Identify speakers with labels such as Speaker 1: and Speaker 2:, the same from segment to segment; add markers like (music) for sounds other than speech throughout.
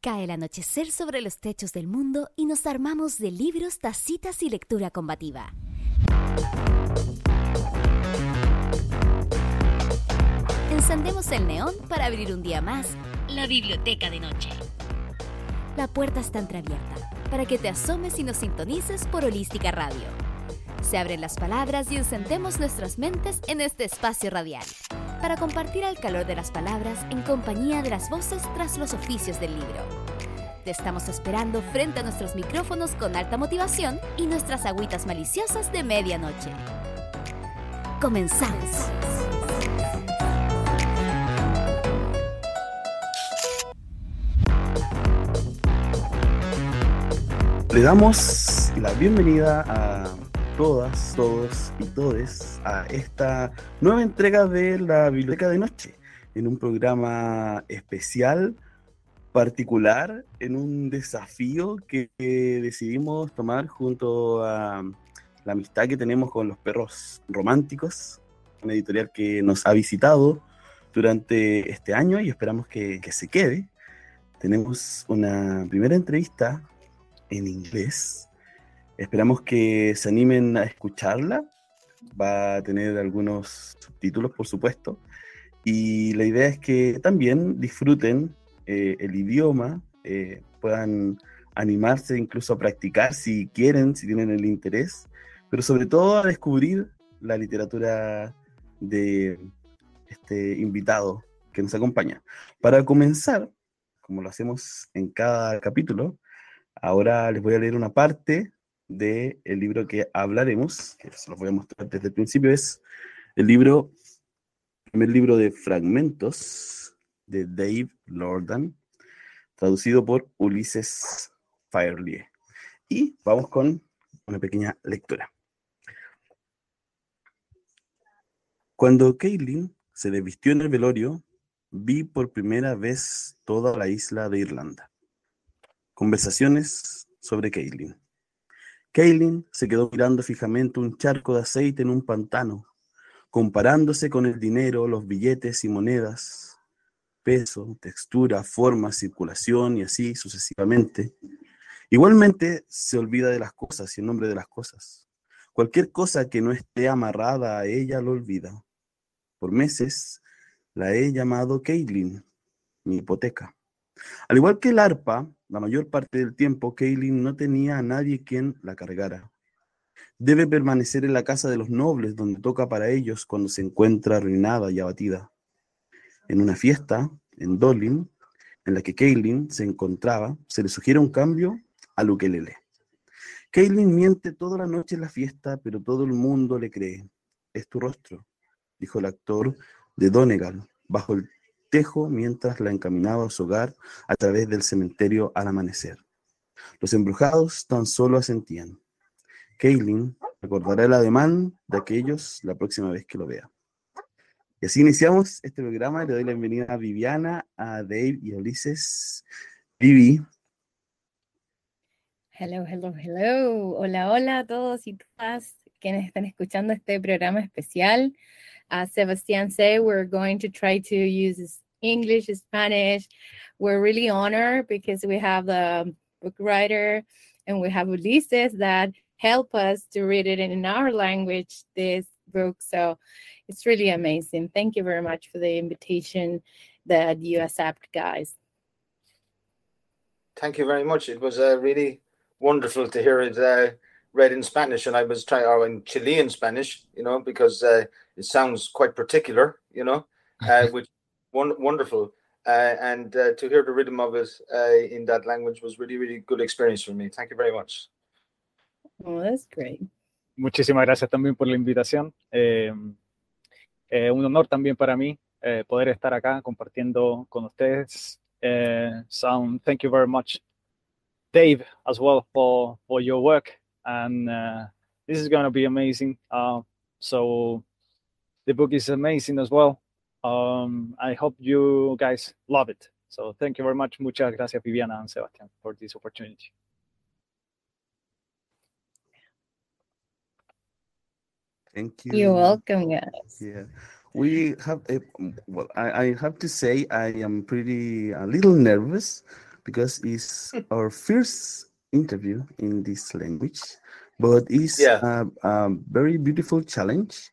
Speaker 1: Cae el anochecer sobre los techos del mundo y nos armamos de libros, tacitas y lectura combativa. Encendemos el neón para abrir un día más la biblioteca de noche. La puerta está entreabierta para que te asomes y nos sintonices por Holística Radio. Se abren las palabras y encendemos nuestras mentes en este espacio radial para compartir el calor de las palabras en compañía de las voces tras los oficios del libro. Te estamos esperando frente a nuestros micrófonos con alta motivación y nuestras agüitas maliciosas de medianoche. Comenzamos.
Speaker 2: Le damos la bienvenida a todas, todos y todes a esta nueva entrega de la Biblioteca de Noche, en un programa especial, particular, en un desafío que, decidimos tomar junto a la amistad que tenemos con los perros románticos, una editorial que nos ha visitado durante este año y esperamos que, que se quede. Tenemos una primera entrevista en inglés. Esperamos que se animen a escucharla. Va a tener algunos subtítulos, por supuesto. Y la idea es que también disfruten eh, el idioma, eh, puedan animarse incluso a practicar si quieren, si tienen el interés, pero sobre todo a descubrir la literatura de este invitado que nos acompaña. Para comenzar, como lo hacemos en cada capítulo, Ahora les voy a leer una parte del libro que hablaremos, que se los voy a mostrar desde el principio, es el libro, el primer libro de fragmentos de Dave Lordan, traducido por Ulises Fairlie. Y vamos con una pequeña lectura. Cuando Caitlin se desvistió en el velorio, vi por primera vez toda la isla de Irlanda. Conversaciones sobre Kaylin. Kaylin se quedó mirando fijamente un charco de aceite en un pantano, comparándose con el dinero, los billetes y monedas, peso, textura, forma, circulación y así sucesivamente. Igualmente se olvida de las cosas y en nombre de las cosas. Cualquier cosa que no esté amarrada a ella lo olvida. Por meses la he llamado Kaylin, mi hipoteca. Al igual que el arpa, la mayor parte del tiempo Kaylin no tenía a nadie quien la cargara. Debe permanecer en la casa de los nobles donde toca para ellos cuando se encuentra arruinada y abatida. En una fiesta, en Dolin, en la que Kaylin se encontraba, se le sugiere un cambio a Lukelele. Kaylin miente toda la noche en la fiesta, pero todo el mundo le cree. Es tu rostro, dijo el actor de Donegal, bajo el tejo mientras la encaminaba a su hogar a través del cementerio al amanecer. Los embrujados tan solo asentían. Kaylin recordará el ademán de aquellos la próxima vez que lo vea. Y así iniciamos este programa. Le doy la bienvenida a Viviana, a Dave y a Ulises. Vivi.
Speaker 3: Hello, hello, hello. Hola, hola a todos y todas quienes están escuchando este programa especial. As Sebastian said, we're going to try to use English, Spanish. We're really honored because we have the book writer and we have Ulises that help us to read it in our language, this book. So it's really amazing. Thank you very much for the invitation that you accept, guys.
Speaker 4: Thank you very much. It was uh, really wonderful to hear it uh, read in Spanish, and I was trying, or in Chilean Spanish, you know, because uh, it sounds quite particular, you know, uh, (laughs) which one, wonderful. Uh, and uh, to hear the rhythm of it uh, in that language was really, really good experience for me. Thank you very much.
Speaker 3: Oh, that's great.
Speaker 5: Muchísimas gracias también por la invitación. Eh, eh, un honor también para mí eh, poder estar acá compartiendo con ustedes. Eh, so, thank you very much, Dave, as well for for your work. And uh, this is going to be amazing. Uh, so the book is amazing as well. Um, I hope you guys love it. So thank you very much. Muchas gracias, Viviana and Sebastian, for this opportunity.
Speaker 2: Thank you.
Speaker 3: You're welcome, guys.
Speaker 2: Yeah. We have a, well, I, I have to say I am pretty a little nervous because it's (laughs) our first interview in this language, but it's
Speaker 4: Yeah.
Speaker 2: a, a very beautiful challenge,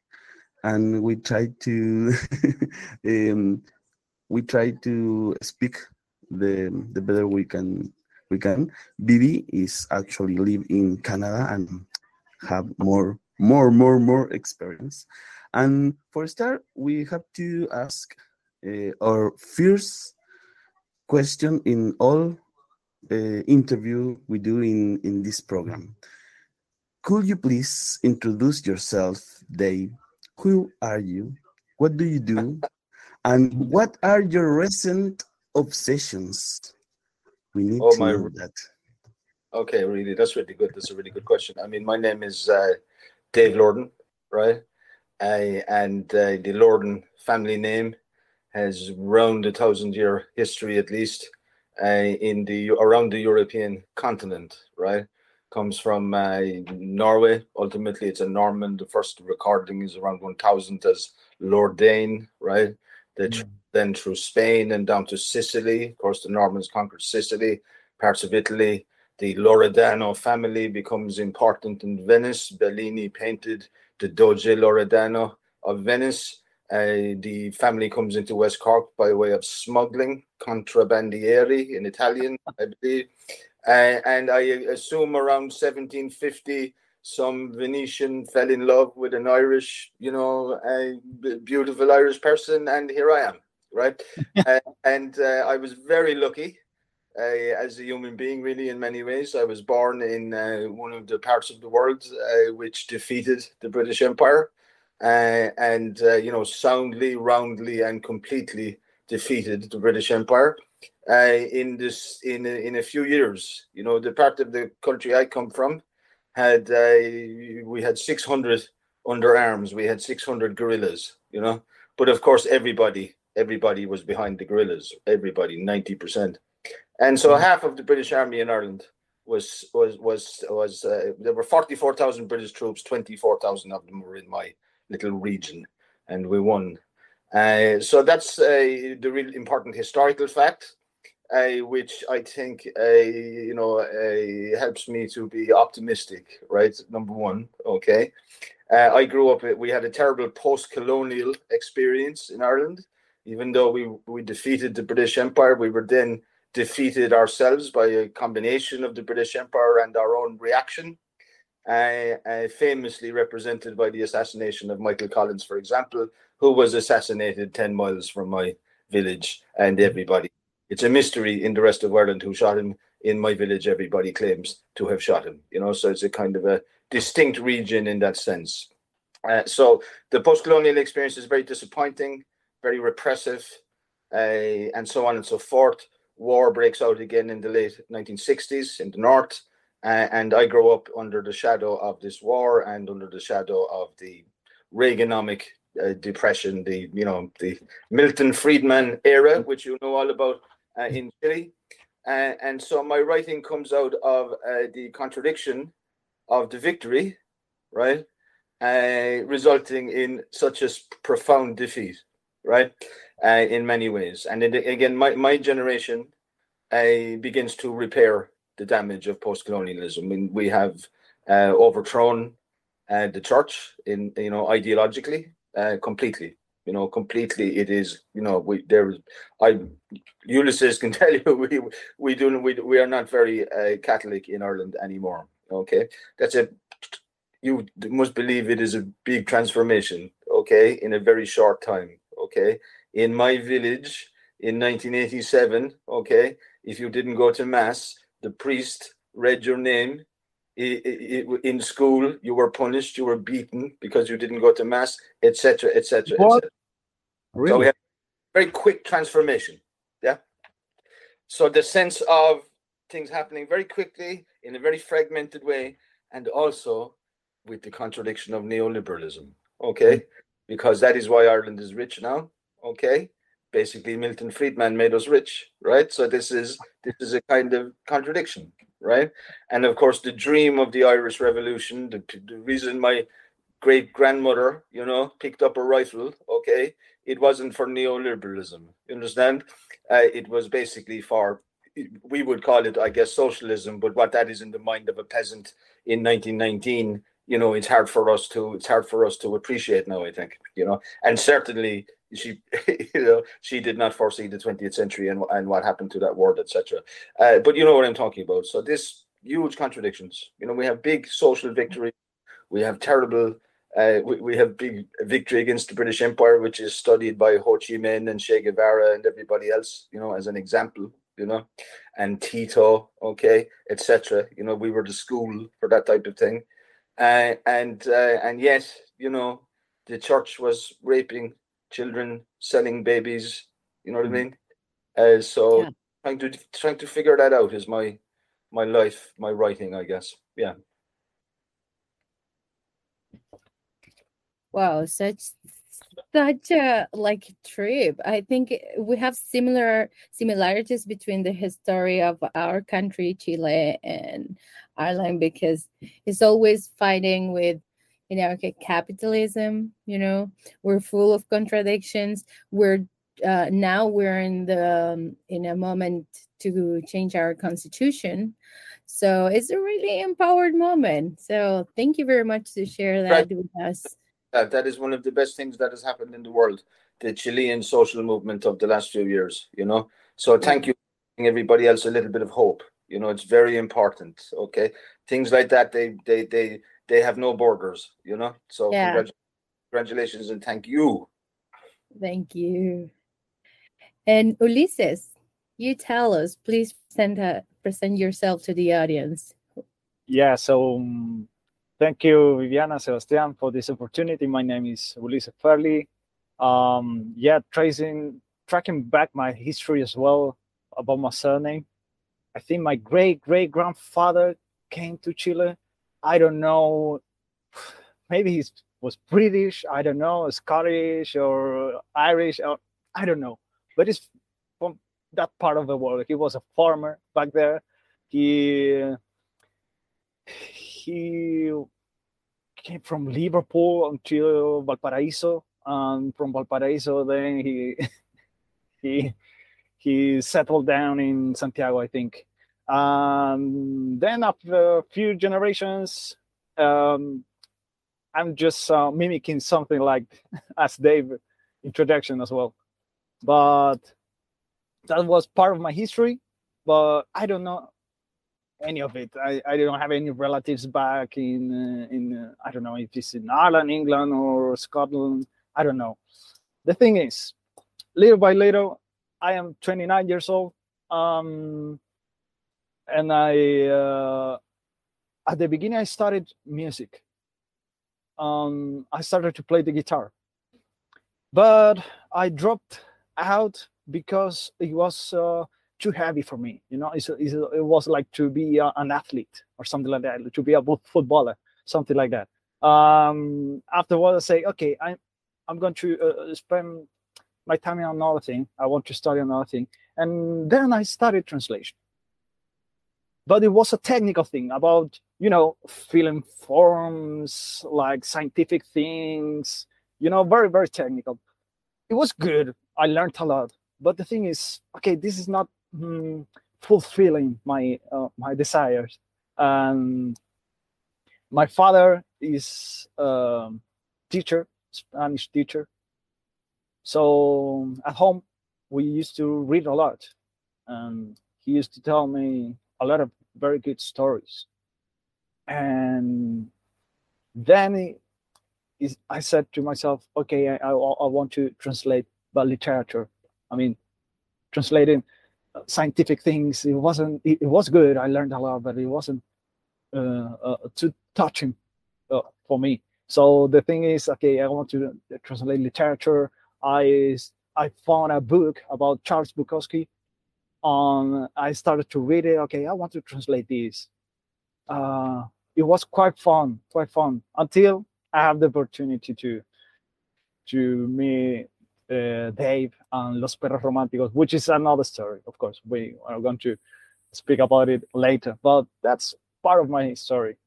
Speaker 2: and we try to (laughs) um, we try to speak the the better we can we can. Vivi is actually live in Canada and have more more more more experience. And for start, we have to ask uh, our first question in all uh, interview we do in in this program. Could you please introduce yourself, Dave? Who are you? What do you do? And what are your recent obsessions? We need
Speaker 4: Oh,
Speaker 2: to
Speaker 4: my
Speaker 2: know that.
Speaker 4: Okay, really, that's really good. That's a really good question. I mean, my name is uh, Dave Lordan, right? I, and uh, the Lordan family name has around a thousand year history at least uh, in the around the European continent, right? Comes from uh, Norway. Ultimately, it's a Norman. The first recording is around 1000 as Lord Dane, right? The tr- then through Spain and down to Sicily. Of course, the Normans conquered Sicily, parts of Italy. The Loredano family becomes important in Venice. Bellini painted the Doge Loredano of Venice. Uh, the family comes into West Cork by way of smuggling, contrabandieri in Italian, I believe. Uh, and I assume around 1750, some Venetian fell in love with an Irish, you know, a beautiful Irish person, and here I am, right? (laughs) uh, and uh, I was very lucky uh, as a human being, really, in many ways. I was born in uh, one of the parts of the world uh, which defeated the British Empire, uh, and uh, you know, soundly, roundly, and completely defeated the British Empire. Uh, in this, in a, in a few years, you know, the part of the country I come from had uh, we had 600 under arms. We had 600 guerrillas, you know. But of course, everybody, everybody was behind the guerrillas. Everybody, 90 percent. And so half of the British Army in Ireland was was was was uh, there were forty four thousand British troops. Twenty four thousand of them were in my little region, and we won. Uh, so that's uh, the real important historical fact, uh, which I think uh, you know uh, helps me to be optimistic. Right, number one. Okay, uh, I grew up. We had a terrible post-colonial experience in Ireland. Even though we we defeated the British Empire, we were then defeated ourselves by a combination of the British Empire and our own reaction, famously represented by the assassination of Michael Collins, for example, who was assassinated 10 miles from my village, and everybody. It's a mystery in the rest of Ireland who shot him. In my village, everybody claims to have shot him, you know, so it's a kind of a distinct region in that sense. Uh, so the post colonial experience is very disappointing, very repressive, uh, and so on and so forth war breaks out again in the late 1960s in the north uh, and i grow up under the shadow of this war and under the shadow of the reaganomic uh, depression the you know the milton friedman era which you know all about uh, in chile uh, and so my writing comes out of uh, the contradiction of the victory right uh, resulting in such a profound defeat right uh, in many ways. And it, again, my, my generation uh, begins to repair the damage of post-colonialism. I mean, we have uh, overthrown uh, the church in you know ideologically uh, completely. You know, completely. It is you know we there. I Ulysses can (laughs) tell you we we do we we are not very uh, Catholic in Ireland anymore. Okay, that's a you must believe it is a big transformation. Okay, in a very short time. Okay, in my village in 1987, okay, if you didn't go to mass, the priest read your name. I- I- I- In school, you were punished, you were beaten because you didn't go to mass, etc., etc., etc. So we have very quick transformation. Yeah. So the sense of things happening very quickly in a very fragmented way, and also with the contradiction of neoliberalism. Okay, mm-hmm. because that is why Ireland is rich now. Okay, basically Milton Friedman made us rich, right? So this is this is a kind of contradiction, right? And of course, the dream of the Irish Revolution, the, the reason my great grandmother, you know, picked up a rifle, okay, it wasn't for neoliberalism. You understand? Uh, it was basically for we would call it, I guess, socialism, but what that is in the mind of a peasant in 1919, you know, it's hard for us to it's hard for us to appreciate now. I think, you know, and certainly she, (laughs) you know, she did not foresee the 20th century and and what happened to that world, etc. Uh, but you know what I'm talking about. So this huge contradictions. You know, we have big social victory, we have terrible. Uh, we, we have big victory against the British Empire, which is studied by Ho Chi Minh and Che Guevara and everybody else, you know, as an example you know, and Tito, okay, etc. You know, we were the school for that type of thing, uh, and uh, and yet, you know, the church was raping children, selling babies. You know what mm-hmm. I mean? Uh, so yeah. trying to trying to figure that out is my my life, my writing, I guess. Yeah.
Speaker 3: Wow, such such a like trip. I think we have similar similarities between the history of our country, Chile and Ireland, because it's always fighting with you know capitalism. You know, we're full of contradictions. We're uh, now we're in the um, in a moment to change our constitution. So it's a really empowered moment. So thank you very much to share that right. with us
Speaker 4: that. That is one of the best things that has happened in the world, the Chilean social movement of the last few years, you know. So thank you everybody else a little bit of hope. You know, it's very important. Okay. Things like that, they they they they have no borders, you know. So yeah. congratulations and thank you.
Speaker 3: Thank you. And Ulises, you tell us, please present, uh, present yourself to the audience.
Speaker 5: Yeah, so um, Thank you, Viviana, Sebastian, for this opportunity. My name is Ulises Fairlie. Um, yeah, tracing, tracking back my history as well about my surname. I think my great great grandfather came to Chile. I don't know, maybe he was British. I don't know, Scottish or Irish. Or, I don't know, but it's from that part of the world. He was a farmer back there. He he came from Liverpool until Valparaiso, and from Valparaiso, then he (laughs) he he settled down in Santiago, I think. Um, then after a few generations, um, I'm just uh, mimicking something like (laughs) as Dave introduction as well. But that was part of my history. But I don't know any of it. I, I don't have any relatives back in uh, in uh, I don't know if it's in Ireland, England, or Scotland. I don't know. The thing is, little by little, I am 29 years old, um, and I uh, at the beginning I started music. Um, I started to play the guitar, but I dropped out because it was uh, too heavy for me. You know, it's, it's, it was like to be a, an athlete or something like that, to be a footballer, something like that. Um, afterwards, I say, okay, I'm I'm going to uh, spend my time on another thing. I want to study another thing, and then I studied translation. But it was a technical thing about you know filling forms, like scientific things. You know, very very technical. It was good. I learned a lot. But the thing is, okay, this is not mm, fulfilling my uh, my desires. And my father is a teacher, Spanish teacher. So at home, we used to read a lot, and he used to tell me a lot of very good stories. And then he, I said to myself, okay, I, I, I want to translate literature. I mean, translating scientific things. It wasn't. It, it, was good. I learned a lot, but it wasn't uh, uh, too touching uh, for me. So the thing is, okay, I want to translate literature. I I found a book about Charles Bukowski. Um, I started to read it. Okay, I want to translate this. Uh, it was quite fun, quite fun until I have the opportunity to to meet uh, Dave and Los Perros Románticos, which is another story. Of course, we are going to speak about it later, but that's part of my story.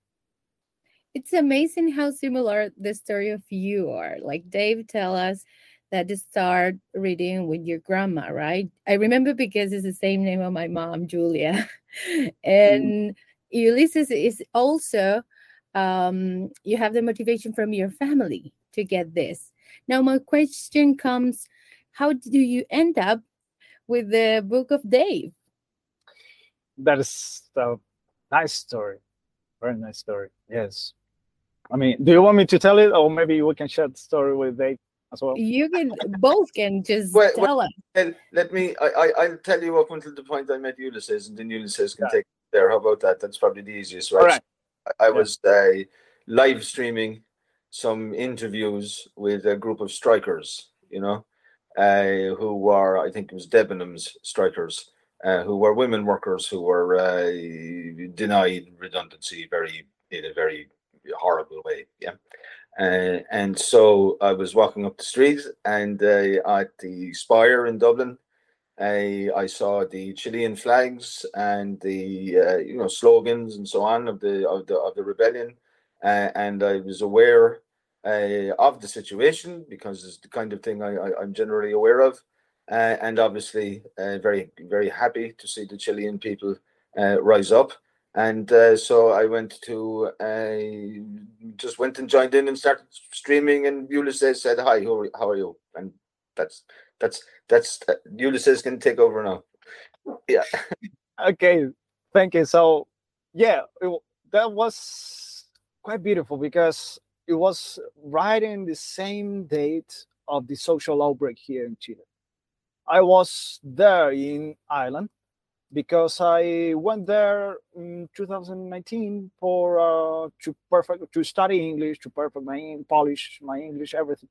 Speaker 3: It's amazing how similar the story of you are. Like Dave tell us that start reading with your grandma, right? I remember because it's the same name of my mom, Julia. (laughs)
Speaker 2: Mm.
Speaker 3: and Ulysses is also um, you have the motivation from your family to get this. Now, my question comes: How do you end up with the Book of Dave?
Speaker 5: That is a nice story. Very nice story. Yes. I mean, do you want me to tell it, or maybe we can share the story with Dave as well?
Speaker 3: You can both can just
Speaker 4: Wait, wait.
Speaker 3: tell us.
Speaker 4: And let me, I, I, I'll tell you up until the point I met Ulysses, and then Ulysses can
Speaker 5: Yeah.
Speaker 4: take it there. How about that? That's probably the easiest, right?
Speaker 5: All right.
Speaker 4: I, I
Speaker 5: Yeah.
Speaker 4: was uh, live streaming some interviews with a group of strikers, you know, uh, who were, I think it was Debenhams strikers, uh, who were women workers who were uh, denied redundancy very in a very horrible way. Yeah. Uh, and so I was walking up the street and uh, at the Spire in Dublin, I, I saw the Chilean flags and the uh, you know slogans and so on of the of the of the rebellion, uh, and I was aware uh, of the situation because it's the kind of thing I, I I'm generally aware of, uh, and obviously uh, very very happy to see the Chilean people uh, rise up. And uh, so I went to uh, just went and joined in and started streaming. And Ulysses said, "Hi, how are, how are you?" And that's that's that's uh, Ulysses can take over now. Yeah,
Speaker 5: okay thank you so yeah it, that was quite beautiful because it was right in the same date of the social outbreak here in chile i was there in ireland because i went there in 2019 for uh, to perfect to study english to perfect my polish my english everything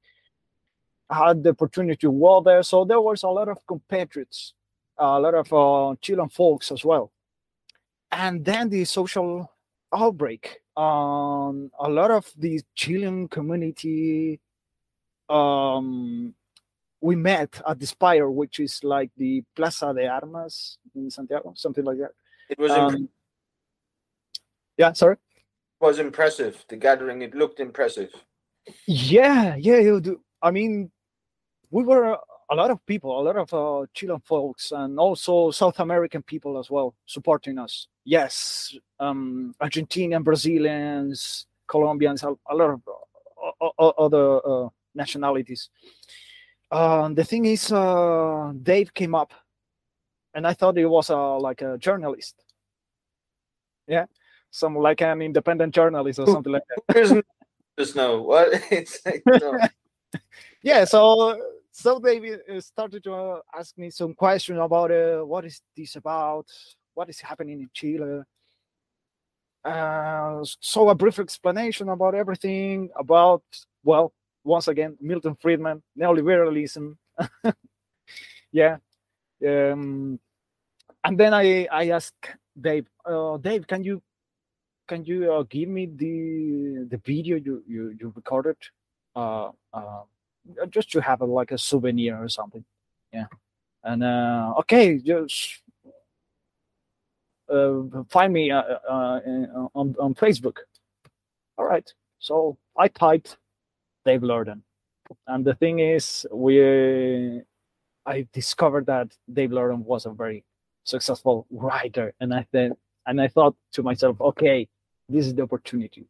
Speaker 5: i had the opportunity to work there so there was a lot of compatriots a lot of uh, Chilean folks as well. And then the social outbreak. Um, a lot of the Chilean community um, we met at the Spire, which is like the Plaza de Armas in Santiago, something like that.
Speaker 4: it was imp-
Speaker 5: Um, yeah, sorry.
Speaker 4: It was impressive. The gathering it looked impressive.
Speaker 5: Yeah, yeah, you do. I mean, we were a lot of people, a lot of uh, Chilean folks, and also South American people as well supporting us. Yes, um, Argentinian, Brazilians, Colombians, a, a lot of uh, other uh, nationalities. Uh, the thing is, uh, Dave came up, and I thought he was uh, like a journalist. Yeah, some like an independent journalist or something like that.
Speaker 4: There's n- just no what (laughs) it's like, no. (laughs)
Speaker 5: yeah so so they uh, started to uh, ask me some questions about uh, what is this about what is happening in chile uh, so a brief explanation about everything about well once again milton friedman neoliberalism (laughs) yeah um, and then i i asked dave uh, dave can you can you uh, give me the the video you you, you recorded uh, uh, just to have a, like a souvenir or something. Yeah. And uh, okay, just uh, find me on on Facebook. All right. So I typed Dave Lordan, and the thing is, we I discovered that Dave Lordan was a very successful writer, and I then and I thought to myself, okay, this is the opportunity.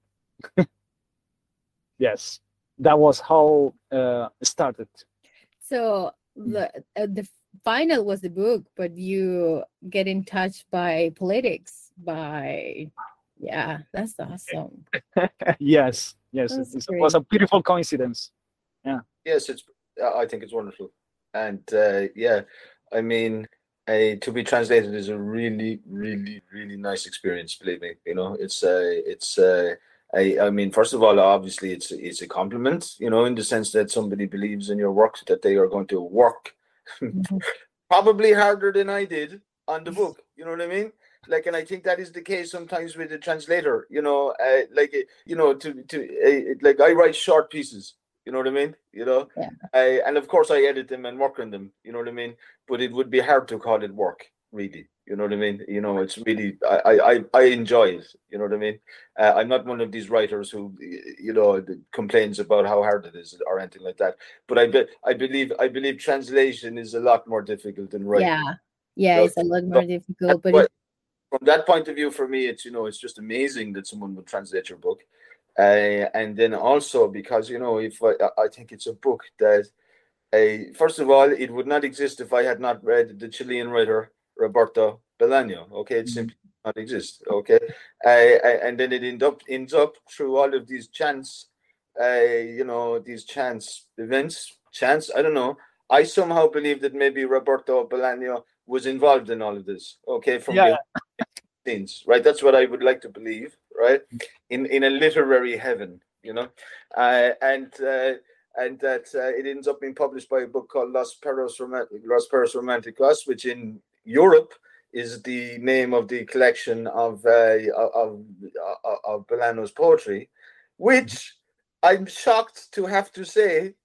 Speaker 5: (laughs) yes, that was how uh, it started.
Speaker 3: So the uh, the final was the book, but you get in touch by politics by yeah, that's (laughs) awesome.
Speaker 5: yes, yes, it,
Speaker 3: That's
Speaker 5: it was a beautiful coincidence. Yeah.
Speaker 4: Yes, it's. I think it's wonderful, and uh, yeah, I mean, uh, to be translated is a really, really, really nice experience. Believe me, you know, it's uh, it's. Uh, I, I mean, first of all, obviously, it's it's a compliment, you know, in the sense that somebody believes in your work, that they are going to work
Speaker 3: Mhm. (laughs)
Speaker 4: probably harder than I did on the book. You know what I mean? Like, and I think that is the case sometimes with the translator. You know, uh, like uh, you know, to to uh, like I write short pieces. You know what I mean? You know,
Speaker 3: Yeah.
Speaker 4: I, and of course I edit them and work on them. You know what I mean? But it would be hard to call it work. really. You know what I mean? You know, it's really I I I enjoy it. You know what I mean? Uh, I'm not one of these writers who you know complains about how hard it is or anything like that. But I be, I believe I believe translation is a lot more difficult than writing.
Speaker 3: Yeah, yeah, so, it's a lot more difficult. But
Speaker 4: from that point of view, for me, it's you know it's just amazing that someone would translate your book, uh, and then also because you know if I, I think it's a book that. Uh, first of all, it would not exist if I had not read the Chilean writer Roberto Bolaño. Okay, it mm-hmm. simply not exist. Okay, uh, and then it end up ends up through all of these chance, uh, you know, these chance events, chance. I don't know. I somehow believe that maybe Roberto Bolaño was involved in all of this. Okay, from yeah. Scenes, right? That's what I would like to believe, right? In in a literary heaven, you know, uh, and. Uh, and that uh, it ends up being published by a book called Los Perros, Romantic, Los Perros Romanticos, which in Europe is the name of the collection of uh, of, of, of poetry, which I'm shocked to have to say,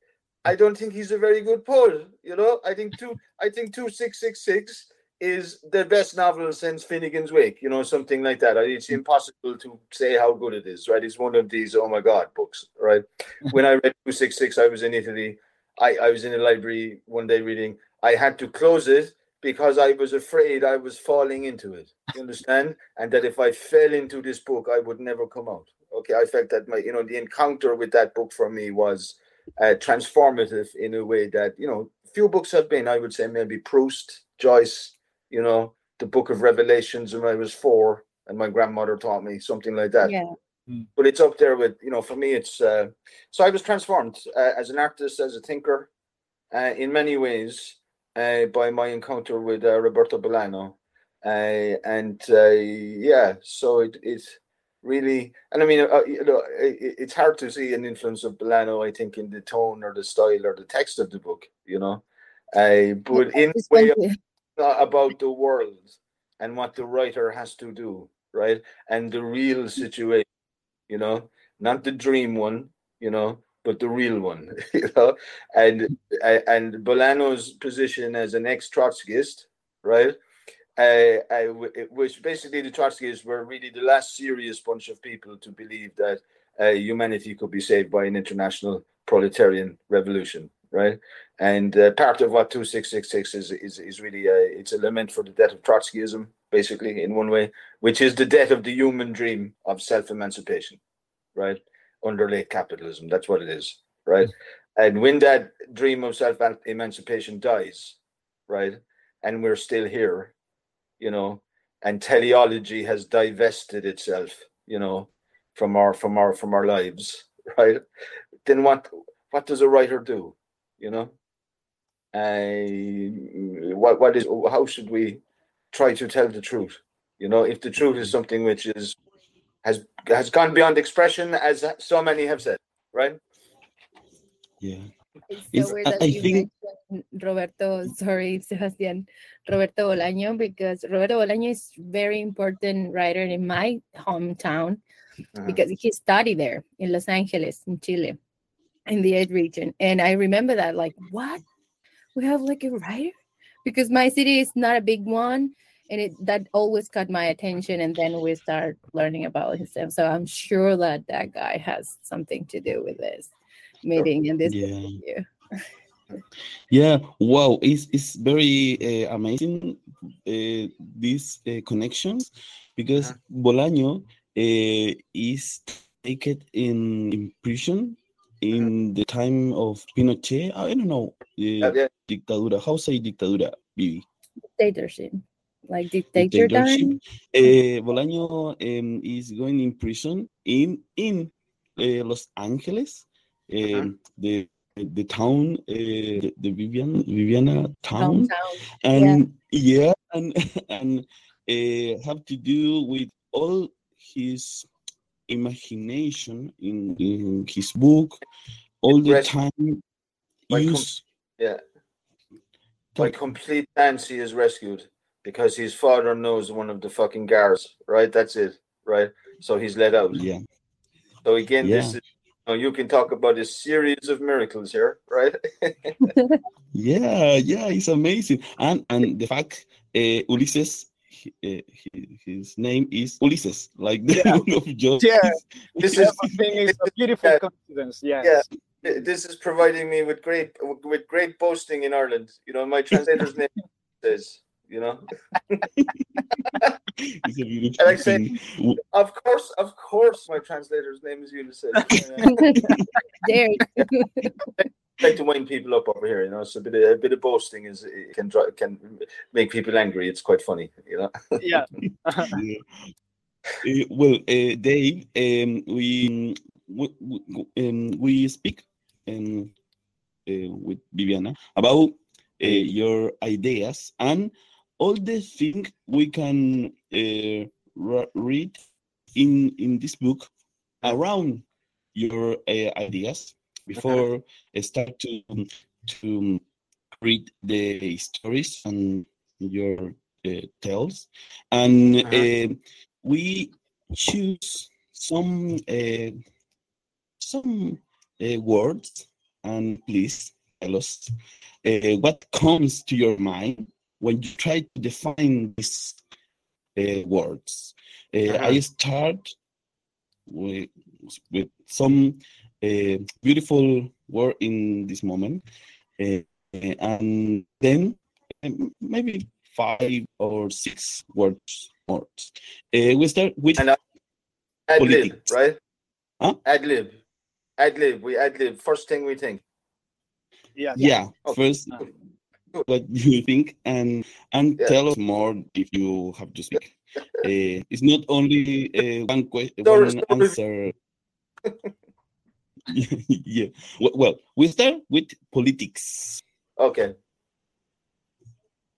Speaker 4: I don't think he's a very good poet. You know, I think two I think two six six six is the best novel since Finnegan's Wake. You know, something like that. It's impossible to say how good it is. Right? It's one of these oh my god books. Right? (laughs) when I read two six six, I was in Italy. I, I was in a library one day reading. I had to close it because I was afraid I was falling into it. You understand? and that if I fell into this book, I would never come out. Okay, I felt that my, you know, the encounter with that book for me was uh, transformative in a way that, you know, few books have been. I would say maybe Proust, Joyce, you know, the Book of Revelations when I was four, and my grandmother taught me something like that.
Speaker 3: Yeah.
Speaker 4: Hmm. But it's up there with, you know, for me, it's uh, so I was transformed uh, as an artist, as a thinker, uh, in many ways uh, by my encounter with uh, Roberto Bolaño. Uh, and uh, yeah, so it, it really, and I mean, uh, you know, it, it's hard to see an influence of Bolaño, I think, in the tone or the style or the text of the book, you know. Uh, but in way of, about the world and what the writer has to do, right? And the real situation, you know, not the dream one, you know, but the real one, (laughs) you know. And and Bolaño's position as an ex-Trotskyist, right? Uh, uh, which basically the Trotskyists were really the last serious bunch of people to believe that uh, humanity could be saved by an international proletarian revolution, right? And uh, part of what 2666 is is is really a, uh, it's a lament for the death of Trotskyism, basically in one way, which is the death of the human dream of self-emancipation, right? under late capitalism. That's what it is, right? Mm-hmm. And when that dream of self emancipation dies, right, and we're still here, you know, and teleology has divested itself, you know, from our from our from our lives, (laughs) right? Then what what does a writer do, you know? Uh, what what is how should we try to tell the truth? You know, if the truth is something which is has has gone beyond expression, as so many have said, right?
Speaker 2: Yeah.
Speaker 3: It's so weird that I, you think... mentioned Roberto, sorry, Sebastian, Roberto Bolaño, because Roberto Bolaño is very important writer in my hometown uh-huh. because he studied there in Los Angeles, in Chile, in the Ed region. And I remember that, like, what? We have like a writer? Because my city is not a big one and it that always caught my attention and then we start learning about him so i'm sure that that guy has something to do with this meeting and this
Speaker 2: yeah yeah wow it's, it's very uh, amazing uh, these uh, connections because uh-huh. Bolaño uh, is taken in, in prison in the time of Pinochet. I don't know. Uh, yeah, yeah. Dictadura. How say dictadura, Vivi?
Speaker 3: Dictatorship like dictator time.
Speaker 2: Uh, Bolaño um, is going in prison in in uh, Los Angeles, um, uh-huh. the the town, uh, the, the Vivian Viviana town,
Speaker 3: Downtown.
Speaker 2: and yeah, yeah and (laughs) and uh, have to do with all his imagination in, in his book all the time. Use,
Speaker 4: yeah. By complete fancy he is rescued because his father knows one of the fucking guards, right? That's it, right? So he's let out.
Speaker 2: Yeah.
Speaker 4: So again, yeah. this is know, you can talk about a series of miracles here, right? (laughs)
Speaker 2: yeah, yeah, it's amazing. And and the fact uh, Ulysses uh, his name is Ulysses, like the yeah. of Job.
Speaker 5: Yeah, this is, thing is a beautiful yeah. coincidence. Yes.
Speaker 4: Yeah, this is providing me with great with great boasting in Ireland. You know, my translator's name (laughs) is you know. (laughs)
Speaker 2: it's a beautiful and I say,
Speaker 4: of course, of course, my translator's name is Ulysses. (laughs)
Speaker 3: there.
Speaker 4: Like to wind people up over here, you know. So a bit of, a bit of boasting is it can can make people angry. It's quite funny, you know.
Speaker 5: yeah. (laughs)
Speaker 2: yeah. Uh, well, uh, Dave, um, we we, um, we speak um, uh, with Viviana about uh, your ideas and all the things we can uh, read in in this book around your uh, ideas before I (laughs) start to to read the stories and your uh, tales, and uh-huh. uh, we choose some uh, some uh, words, and please tell us uh, what comes to your mind when you try to define these uh, words. Uh-huh. I start with, with some a beautiful word in this moment, uh, and then um, maybe five or six words more. Uh, we start with and, uh,
Speaker 4: ad lib, right? Huh? Ad lib, ad lib. We ad lib. First thing we think.
Speaker 2: Yeah. Yeah. Okay. First, what you think, and and yeah. tell us more if you have to speak. uh, (laughs) it's not only uh, one question, one answer. (laughs) yeah. Well, we start with politics.
Speaker 4: Okay.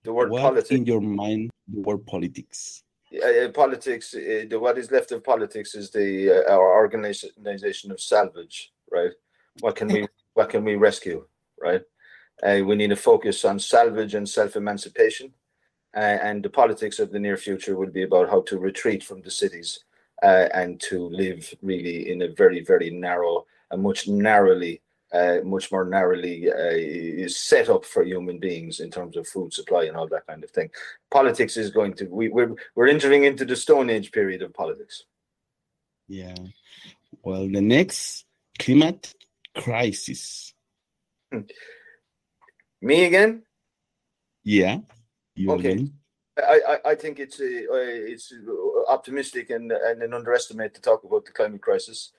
Speaker 4: The word
Speaker 2: what
Speaker 4: politics.
Speaker 2: in your mind, the word politics?
Speaker 4: Uh, politics. Uh, the what is left of politics is the uh, our organization of salvage. Right. What can we What can we rescue? Right. Uh, we need to focus on salvage and self emancipation. Uh, and the politics of the near future will be about how to retreat from the cities uh, and to live really in a very, very narrow much narrowly uh, much more narrowly uh, is set up for human beings in terms of food supply and all that kind of thing. Politics is going to we, we're we're entering into the Stone Age period of politics.
Speaker 2: Yeah. Well, the next climate crisis.
Speaker 4: Me again?
Speaker 2: Yeah. You
Speaker 4: okay. Again. I, I, I think it's a, it's optimistic and, and an underestimate to talk about the climate crisis.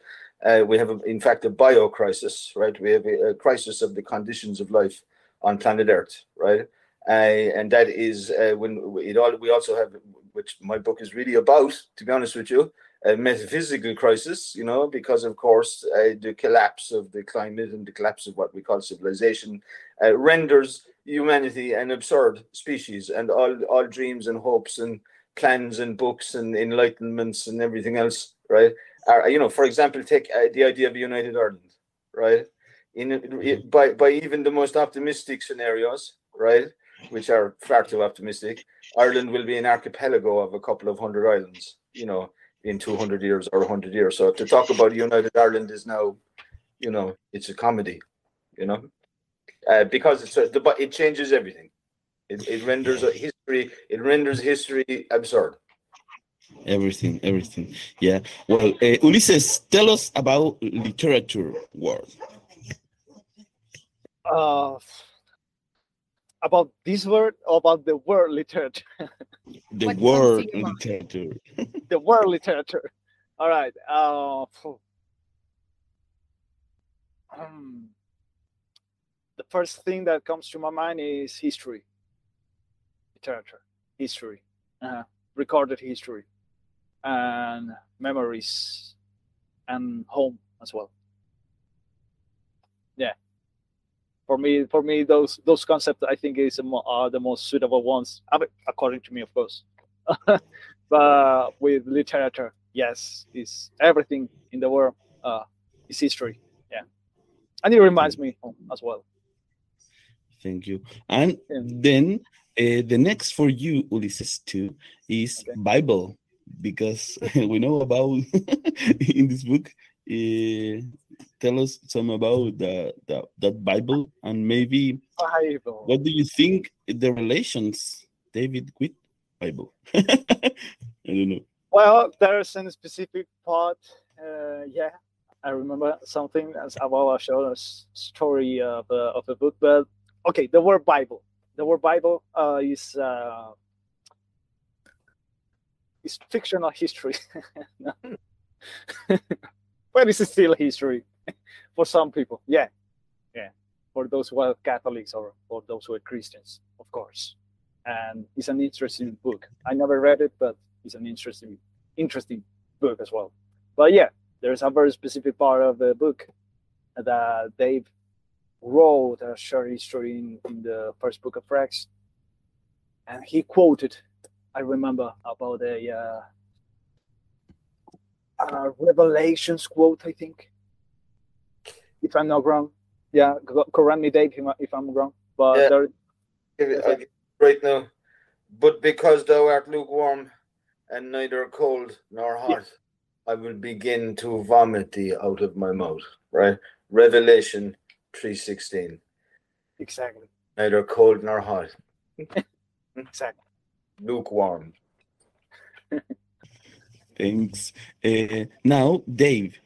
Speaker 4: Uh, we have, in fact, a bio crisis, right? We have a, a, crisis of the conditions of life on planet Earth, right? Uh, and that is uh, when it all. We also have, which my book is really about, to be honest with you, a metaphysical crisis. You know, because of course uh, the collapse of the climate and the collapse of what we call civilization uh, renders humanity an absurd species, and all all dreams and hopes and plans and books and enlightenments and everything else, right? Are, you know, for example, take uh, the idea of United Ireland, right? In mm-hmm. by by even the most optimistic scenarios, right, which are far too optimistic, Ireland will be an archipelago of a couple of hundred islands, you know, in 200 years or 100 years. So to talk about United Ireland is now, you know, it's a comedy, you know, uh, because it's a, the, it changes everything. It, it renders a history. It renders history absurd
Speaker 2: everything everything. Yeah. Well uh, Ulysses tell us about literature world.
Speaker 5: Uh about this word or about the world literature.
Speaker 2: The world literature. (laughs)
Speaker 5: The world literature. All right uh um, the first thing that comes to my mind is history. Literature. History. Uh, recorded history and memories and home as well. Yeah. For me for me those those concepts i think is are the most suitable ones according to me of course. (laughs) But with literature yes is everything in the world uh is history. Yeah. And it reminds me as well.
Speaker 2: Thank you. And yeah. then uh, the next for you ulysses too is okay. bible because (laughs) we know about (laughs) in this book uh, tell us some about the, the that Bible and maybe
Speaker 5: Bible.
Speaker 2: what do you think the relations David with Bible? (laughs) I don't know.
Speaker 5: Well, there's a specific part. Uh, yeah, I remember something as about a story of a, of a book. But okay, the word Bible. The word Bible uh, is is fictional history. (laughs) Hmm. (laughs) but it's still history (laughs) for some people. Yeah, yeah. For those who are Catholics or for those who are Christians, of course. And it's an interesting book. I never read it, but it's an interesting, interesting book as well. But yeah, there's a very specific part of the book that Dave wrote a short history in, in the first book of Acts, and he quoted, I remember about a uh, uh, Revelations quote, I think, if I'm not wrong. Yeah, correct me, Dave, if I'm wrong. But yeah.
Speaker 4: there, right now, but because thou art lukewarm and neither cold nor hot, yeah. I will begin to vomit thee out of my mouth. Right, Revelation three sixteen.
Speaker 5: Exactly.
Speaker 4: Neither cold nor hot. (laughs)
Speaker 5: exactly.
Speaker 4: Lukewarm.
Speaker 2: Thanks. Uh, now, Dave,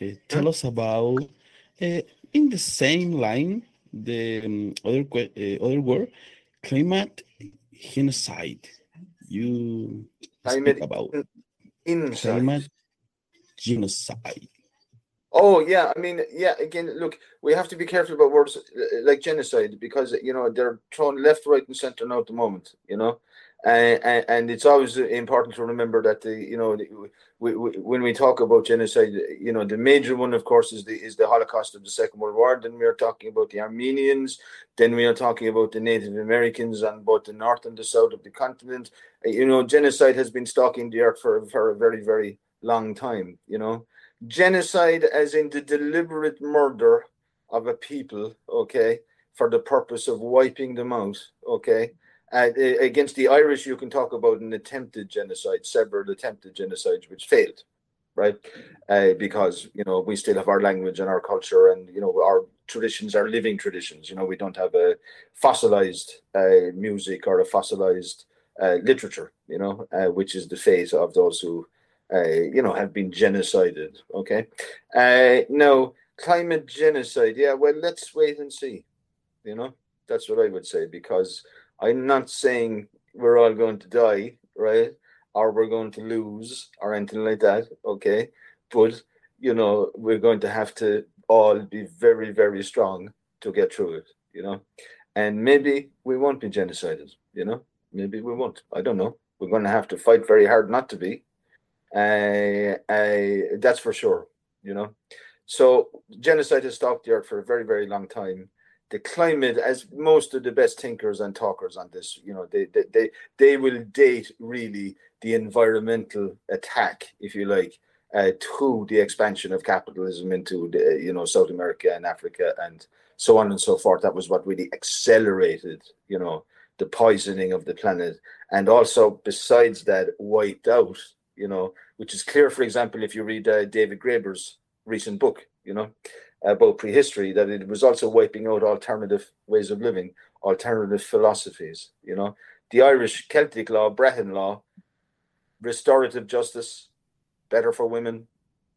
Speaker 2: uh, tell us about uh, in the same line the um, other other word climate genocide. You speak about climate genocide.
Speaker 4: Oh yeah, I mean yeah. Again, look, we have to be careful about words like genocide because you know they're thrown left, right, and center now at the moment. You know, and, and it's always important to remember that the you know we, we, when we talk about genocide, you know the major one, of course, is the is the Holocaust of the Second World War. Then we are talking about the Armenians. Then we are talking about the Native Americans on both the north and the south of the continent. Uh, you know, genocide has been stalking the earth for for a very very long time. You know, genocide as in the deliberate murder of a people. Okay, for the purpose of wiping them out. Okay uh, against the Irish, you can talk about an attempted genocide, several attempted genocides which failed, right? Uh, because you know we still have our language and our culture, and you know our traditions are living traditions. You know we don't have a fossilized uh, music or a fossilized uh, literature. You know, uh, which is the fate of those who, uh, you know, have been genocided. Okay, no climate genocide. Yeah, well, let's wait and see. You know, that's what I would say because I'm not saying we're all going to die, right? Or we're going to lose or anything like that. Okay. But, you know, we're going to have to all be very, very strong to get through it, you know? And maybe we won't be genocided, you know? Maybe we won't. I don't know. We're going to have to fight very hard not to be. Uh, uh, that's for sure, you know? So genocide has stalked the earth for a very, very long time the climate, as most of the best thinkers and talkers on this, you know, they they they, they will date really the environmental attack, if you like, uh, to the expansion of capitalism into the, you know South America and Africa and so on and so forth. That was what really accelerated, you know, the poisoning of the planet, and also besides that, wiped out, you know, which is clear. For example, if you read uh, David Graeber's recent book, you know, about prehistory that it was also wiping out alternative ways of living, alternative philosophies. You know, the Irish Celtic law, Brehon law, restorative justice, better for women,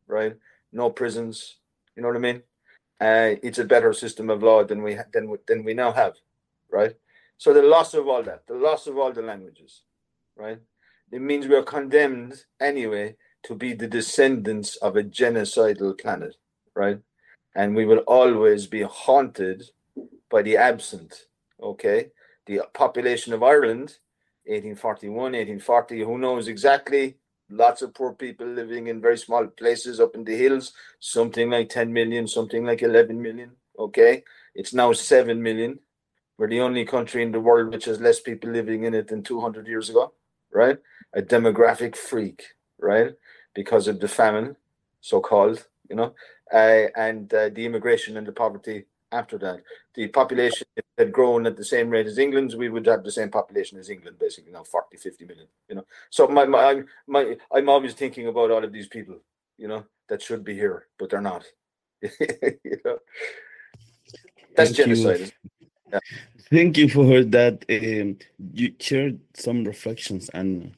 Speaker 4: right? No prisons. You know what I mean? Uh, it's a better system of law than we ha- than than we now have, right? So the loss of all that, the loss of all the languages, right? It means we are condemned anyway to be the descendants of a genocidal planet, right? And we will always be haunted by the absent. Okay, the population of Ireland, 1841, 1840, who knows exactly? Lots of poor people living in very small places up in the hills, something like 10 million, something like 11 million. Okay, it's now 7 million. We're the only country in the world which has less people living in it than 200 years ago, right? A demographic freak, right? Because of the famine, so called, you know uh, and uh, the immigration and the poverty after that. The population had grown at the same rate as England's, we would have the same population as England, basically now 40, 50 million, you know. So my, my, I'm, my, I'm always thinking about all of these people, you know, that should be here, but they're not, (laughs) you know, that's
Speaker 2: Thank you.
Speaker 4: genocide. Yeah.
Speaker 2: Thank you for that. Um, you shared some reflections, and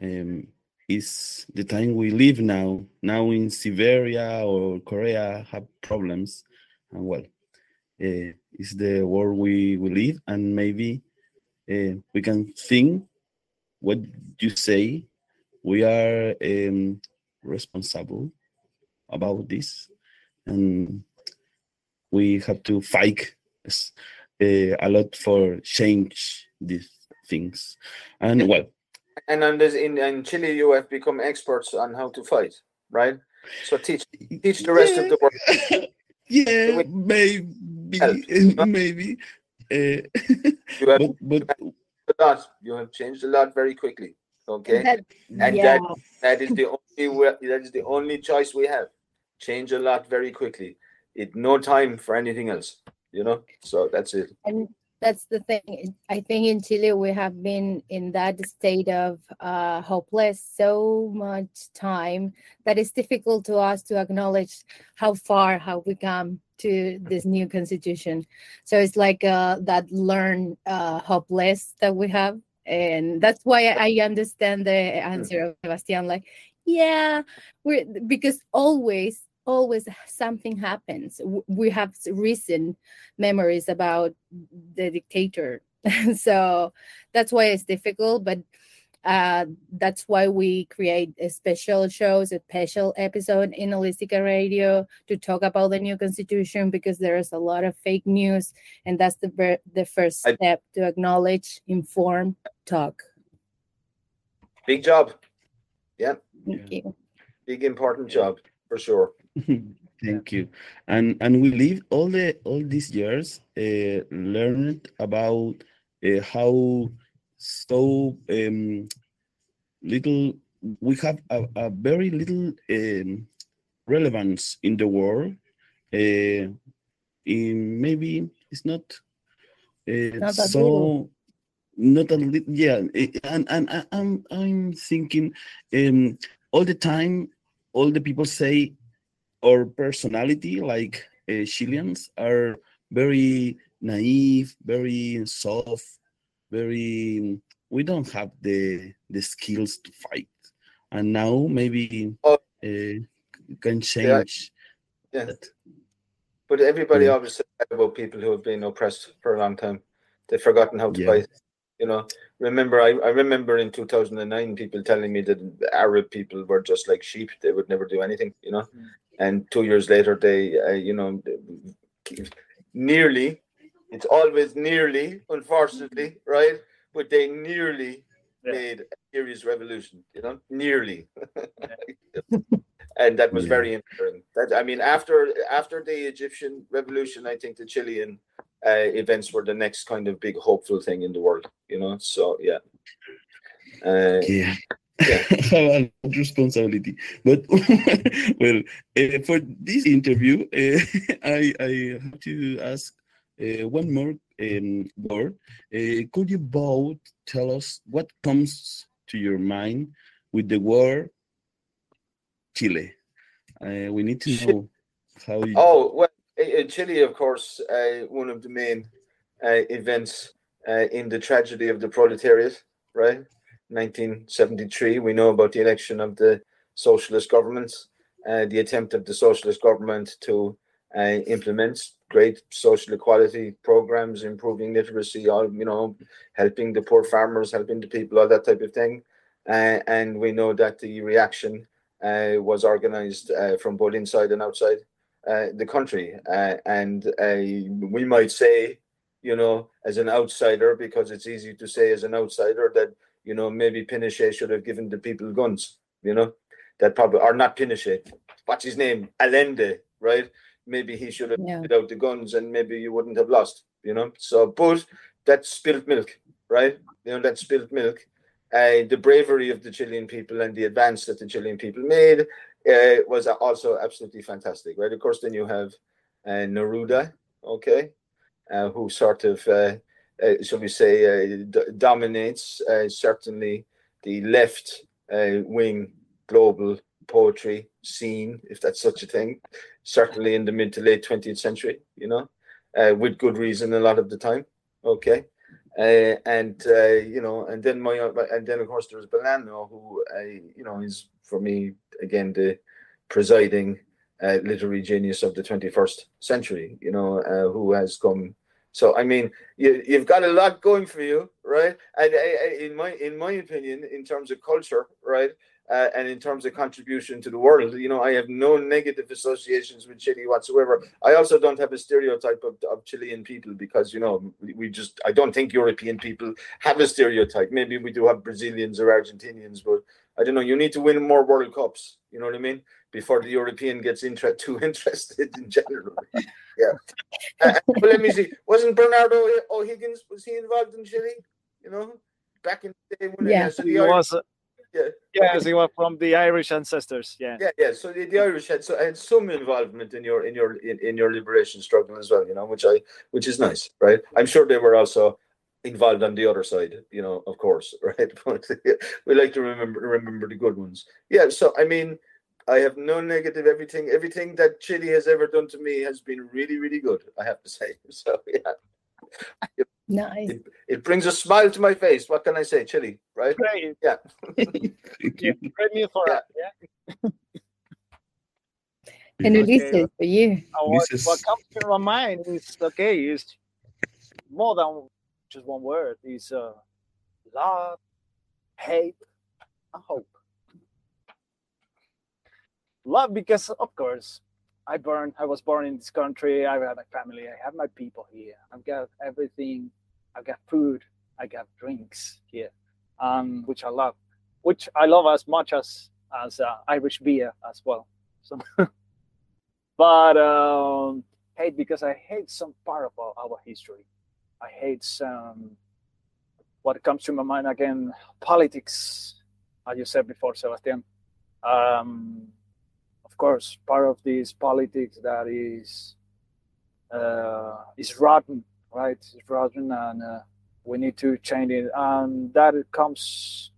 Speaker 2: um, is the time we live now. Now in Siberia or Korea have problems, and well, uh, it's the world we, we live, and maybe uh, we can think what you say. We are um, responsible about this, and we have to fight uh, a lot for change these things. And well,
Speaker 4: And on this, in, in Chile, you have become experts on how to fight, right? So teach teach the rest of the world. (laughs)
Speaker 2: yeah,
Speaker 4: Wait.
Speaker 2: maybe,
Speaker 4: Help. (laughs)
Speaker 2: maybe. Uh,
Speaker 4: You have
Speaker 2: but but
Speaker 4: a lot. You have changed a lot very quickly. Okay,
Speaker 3: That-
Speaker 4: And
Speaker 3: yeah.
Speaker 4: that- that is the only wa- that is the only choice we have. Change a lot very quickly. It no time for anything else. You know. So that's it.
Speaker 3: and that's the thing. I think in chile we have been in that state of uh, hopeless so much time that it's difficult to us to acknowledge how far have we come to this new constitution. So it's like uh, that learn uh, hopeless that we have. And that's why i understand the answer of sebastian like yeah we're because always always something happens we have recent memories about the dictator (laughs) so that's why it's difficult but uh, that's why we create a special shows a special episode in holistica radio to talk about the new constitution because there's a lot of fake news and that's the ver- the first
Speaker 4: I-
Speaker 3: step to acknowledge inform talk
Speaker 4: Big job.
Speaker 3: thank
Speaker 2: Yeah.
Speaker 3: you
Speaker 4: Big important job for sure. (laughs)
Speaker 2: Thank you. And and we live all the all these years uh, learned about uh, how so um, little we have a, a very little um, relevance in the world. Uh, in maybe it's not uh,
Speaker 3: Not
Speaker 2: so
Speaker 3: little.
Speaker 2: not a little yeah eh, and and I, I'm I'm thinking um all the time all the people say our personality like uh, Chileans are very naive very soft very we don't have the the skills to fight and now maybe
Speaker 4: Oh.
Speaker 2: uh, can change
Speaker 4: Yeah.
Speaker 2: that.
Speaker 4: But everybody
Speaker 2: Yeah.
Speaker 4: always says that about people who have been oppressed for a long time. They've forgotten how to
Speaker 2: Yeah.
Speaker 4: fight. You know, remember I, I remember in 2009 people telling me that Arab people were just like sheep. They would never do anything, you know.
Speaker 5: Mm.
Speaker 4: And two years later, they, uh, you know, nearly, it's always nearly, unfortunately, right? But they nearly
Speaker 5: Yeah.
Speaker 4: made a serious revolution, you know, nearly. (laughs) and that was
Speaker 2: Yeah.
Speaker 4: very interesting. That I mean, after after the Egyptian revolution, I think the Chilean uh, events were the next kind of big hopeful thing in the world. You know, so yeah. Uh,
Speaker 2: yeah
Speaker 4: Yeah. (laughs)
Speaker 2: responsibility but (laughs) well uh, for this interview uh, (laughs) i i have to ask uh, one more um, word uh, could you both tell us what comes to your mind with the word chile uh, we need to know how you
Speaker 4: oh well, Chile, of course, uh, one of the main uh, events uh, in the tragedy of the proletariat, right? 1973. We know about the election of the socialist governments, uh, the attempt of the socialist government to uh, implement great social equality programs, improving literacy, all you know, helping the poor farmers, helping the people, all that type of thing. Uh, and we know that the reaction uh, was organized uh, from both inside and outside uh, the country. And we might say, you know, as an outsider, because it's easy to say as an outsider that, you know, maybe Pinochet should have given the people guns, you know, that probably, or not Pinochet, what's his name? Allende, right? Maybe he should have
Speaker 3: Yeah.
Speaker 4: put out the guns and maybe you wouldn't have lost, you know. So, but that's spilled milk, right? You know, that's spilled milk. Uh, the bravery of the Chilean people and the advance that the Chilean people made uh, was also absolutely fantastic, right? Of course, then you have uh, Neruda, okay, uh, who sort of, uh, shall we say, uh, dominates uh, certainly the left uh, wing global poetry scene, if that's such a thing, certainly in the mid to late 20th century, you know, uh, with good reason a lot of the time. Okay. Uh, and uh, you know, and then my and then of course there's Bolano, who uh, you know is for me again the presiding uh, literary genius of the 21st century. You know, uh, who has come. So I mean, you, you've got a lot going for you, right? And in my in my opinion, in terms of culture, right, uh, and in terms of contribution to the world, you know, I have no negative associations with Chile whatsoever. I also don't have a stereotype of, of Chilean people because, you know, we just, I don't think European people have a stereotype. Maybe we do have Brazilians or Argentinians, but I don't know. You need to win more World Cups, you know what I mean? Before the European gets inter- (laughs) too interested in general. yeah. Uh, but let me see. Wasn't Bernardo O'Higgins, was he involved in Chile? You know, back in the day when
Speaker 3: yeah.
Speaker 5: he was. Yeah. Yes, he was from the Irish ancestors. Yeah.
Speaker 4: Yeah, yeah. So the, the Irish had so had some involvement in your in your in, in your liberation struggle as well, you know, which I which is nice, right? I'm sure they were also involved on the other side, you know, of course, (laughs) right? But (laughs) we like to remember remember the good ones. Yeah, so I mean, I have no negative. Everything everything that Chile has ever done to me has been really, really good. I have to say. (laughs) So yeah.
Speaker 3: Nice.
Speaker 4: It, it, brings a smile to my face. What can I say? Chili, right?
Speaker 5: Great.
Speaker 4: Yeah.
Speaker 5: yeah. (laughs) Great news for yeah. us. Yeah. (laughs)
Speaker 3: and Ulises, okay. for you.
Speaker 5: What, what, comes to my mind is okay, is more than just one word. Is uh, love, hate, and hope. Love, because of course I born I was born in this country. I have my family. I have my people here. I've got everything. I've got food. I got drinks here, um, which I love, which I love as much as as uh, Irish beer as well. So, (laughs) but um, hate because I hate some part of our, history. I hate some what comes to my mind again politics, as you said before, Sebastian. Um, course, part of this politics that is uh, is rotten, right? It's rotten, and uh, we need to change it. And that comes,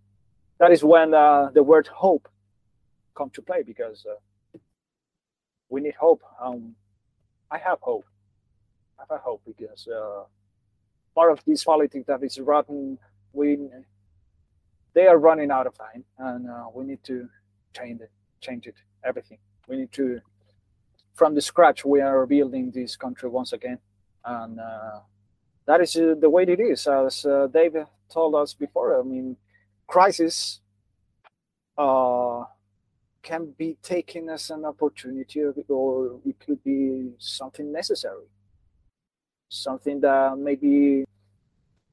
Speaker 5: that is when uh, the word hope come to play because uh, we need hope. Um, I have hope. I have hope because uh, part of this politics that is rotten, we they are running out of time, and uh, we need to change it. Change it everything. We need to, from the scratch, we are building this country once again, and uh, that is uh, the way it is. As uh, David told us before, I mean, crisis uh, can be taken as an opportunity, or it could be something necessary, something that maybe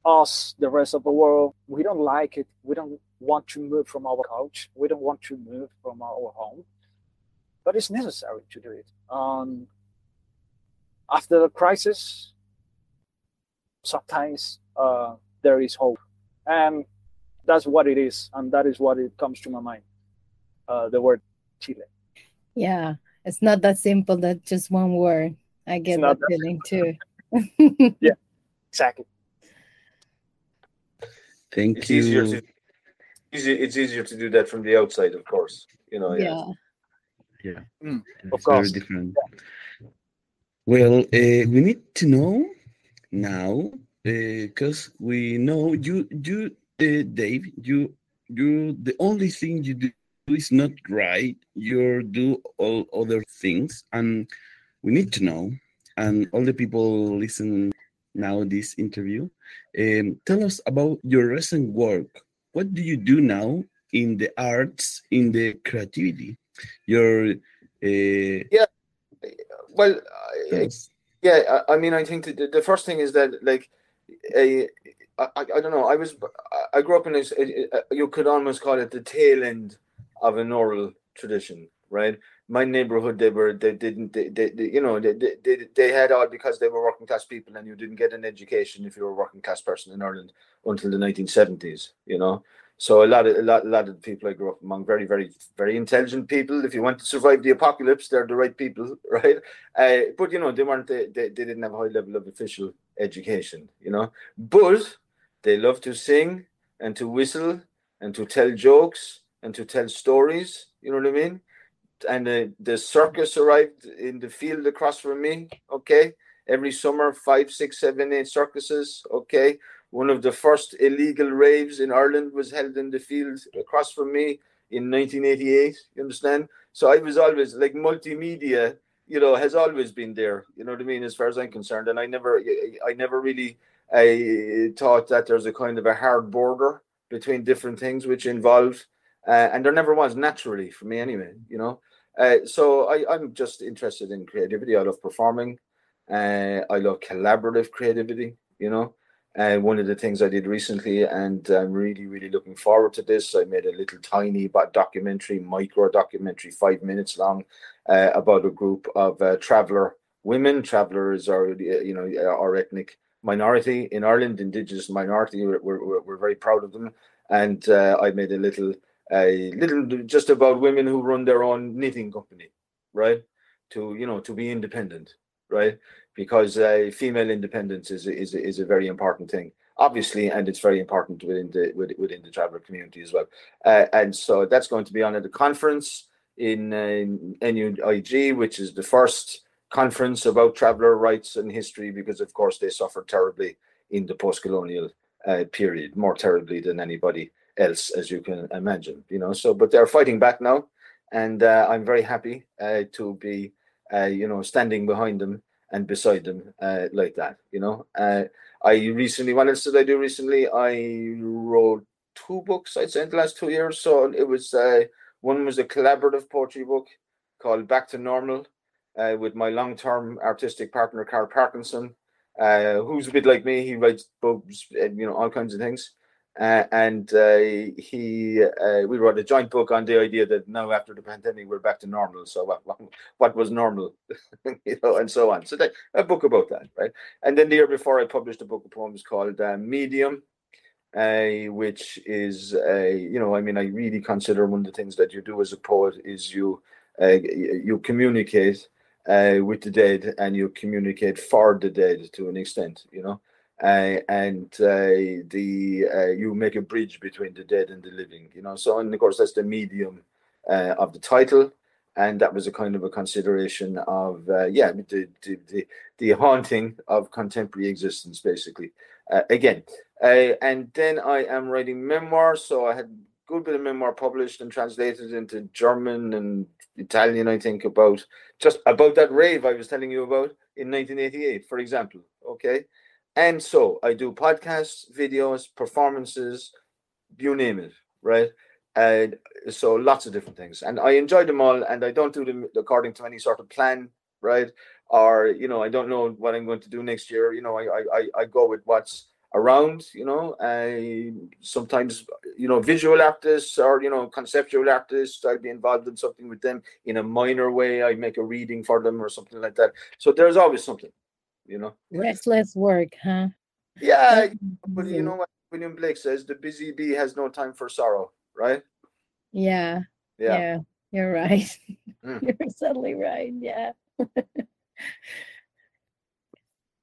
Speaker 5: us, the rest of the world, we don't like it. We don't want to move from our couch. We don't want to move from our home but it's necessary to do it. Um, after the crisis, sometimes uh, there is hope, and that's what it is, and that is what it comes to my mind. Uh, the word Chile.
Speaker 3: Yeah, it's not that simple. That just one word. I get that, that feeling
Speaker 5: too. (laughs) yeah, exactly.
Speaker 2: Thank
Speaker 4: it's
Speaker 2: you.
Speaker 4: Easier to, it's easier to do that from the outside, of course. You know.
Speaker 3: Yeah. yeah
Speaker 2: yeah,
Speaker 5: mm, of course.
Speaker 2: very different. Yeah. Well, uh, we need to know now because uh, we know you, you, uh, Dave, you, you. The only thing you do is not right. You do all other things, and we need to know. And all the people listen now this interview. Um, tell us about your recent work. What do you do now in the arts, in the creativity? Your uh,
Speaker 4: yeah. Well yes. yeah I, I, mean i think the, the first thing is that like a I, I don't know i was i grew up in this you could almost call it the tail end of an oral tradition right? My neighborhood they were they didn't they, they, they you know they, they, they had all because they were working class people and you didn't get an education if you were a working class person in ireland until the 1970s you know so a lot of a lot, a lot of the people I grew up among, very, very, very intelligent people. If you want to survive the apocalypse, they're the right people, (laughs) right? Uh, but you know, they weren't. They, they, they didn't have a high level of official education, you know. But they love to sing and to whistle and to tell jokes and to tell stories. You know what I mean? and the, the circus arrived in the field across from me. Okay, every summer, five, six, seven, eight circuses. Okay, one of the first illegal raves in Ireland was held in the field across from me in 1988. You understand? So I was always like multimedia. You know, has always been there. You know what I mean, as far as I'm concerned, and I never, I never really, I thought that there's a kind of a hard border between different things which involve, uh, and there never was naturally for me anyway. You know, uh, so I, I'm just interested in creativity. I love performing. Uh, I love collaborative creativity. You know, uh, one of the things I did recently, and I'm really, really looking forward to this. I made a little tiny but documentary, micro documentary, five minutes long, uh, about a group of uh, traveller women. Travelers are, uh, you know, our ethnic minority in Ireland, Indigenous minority. We're, we're, we're very proud of them, and uh, I made a little, a little just about women who run their own knitting company, right? To you know, to be independent, right? Because uh, female independence is is is a very important thing, obviously, and it's very important within the within the traveler community as well. Uh, and so that's going to be on at the conference in, in NUIG, which is the first conference about traveler rights and history, because of course they suffered terribly in the post-colonial uh, period, more terribly than anybody else, as you can imagine. You know, so but they're fighting back now, and uh, I'm very happy uh, to be, uh, you know, standing behind them and beside them uh, like that. You know, uh, I recently, what else did I do recently? I wrote two books. I'd say in the last two years. So it was uh, one was a collaborative poetry book called Back to Normal uh, with my long-term artistic partner Karl Parkinson, uh, who's a bit like me. He writes books, you know, all kinds of things. Uh, and uh, he uh, we wrote a joint book on the idea that now after the pandemic we're back to normal. So what what, what was normal? (laughs) You know and so on. So that, a book about that right? And then the year before i published a book of poems called uh, medium uh, which is a you know i mean i really consider one of the things that you do as a poet is you uh, you communicate with the dead and you communicate for the dead to an extent you know uh, and uh, the uh, you make a bridge between the dead and the living you know? So and of course that's the medium uh, of the title and that was a kind of a consideration of uh, yeah the, the, the the haunting of contemporary existence basically. Uh, again and then i am writing memoirs so i had a good bit of memoir published and translated into german and italian i think about just about that rave i was telling you about in 1988 for example okay and so I do podcasts, videos, performances, you name it, right? And so lots of different things. And I enjoy them all and I don't do them according to any sort of plan, right? Or, you know, I don't know what I'm going to do next year. You know, I I, I go with what's around, you know. I sometimes, you know, visual artists or, you know, conceptual artists, I'd be involved in something with them in a minor way. I make a reading for them or something like that. So there's always something you know.
Speaker 3: Restless work, huh?
Speaker 4: Yeah, but you know what William Blake says: the busy bee has no time for sorrow, right?
Speaker 3: Yeah. Yeah. yeah you're right. Mm. (laughs) you're certainly right. Yeah. (laughs)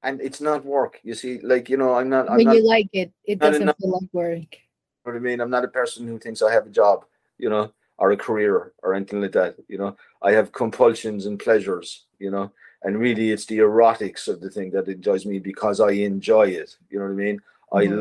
Speaker 4: and it's not work. You see, like you know, I'm not. I'm
Speaker 3: when
Speaker 4: not,
Speaker 3: you like it, it doesn't enough, feel like work.
Speaker 4: What I mean, I'm not a person who thinks I have a job, you know, or a career or anything like that. You know, I have compulsions and pleasures. You know, and really it's the erotics of the thing that enjoys me because I enjoy it. You know what I mean? Mm-hmm.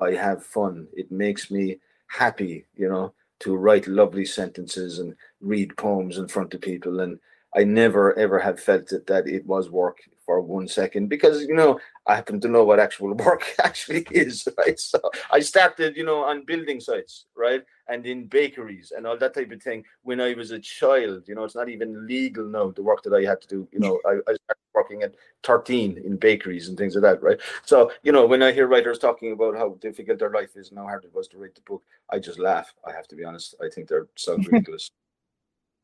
Speaker 4: I I have fun. It makes me happy, you know, to write lovely sentences and read poems in front of people. And I never ever have felt that, that it was work for one second because you know I happen to know what actual (laughs) work (laughs) actually is, right? So I started, you know, on building sites, right? And in bakeries and all that type of thing when I was a child. You know, it's not even legal now, the work that I had to do. You know, I, I started working at 13 in bakeries and things like that, right? So, you know, when I hear writers talking about how difficult their life is and how hard it was to write the book, I just laugh. I have to be honest. I think they're so (laughs) ridiculous.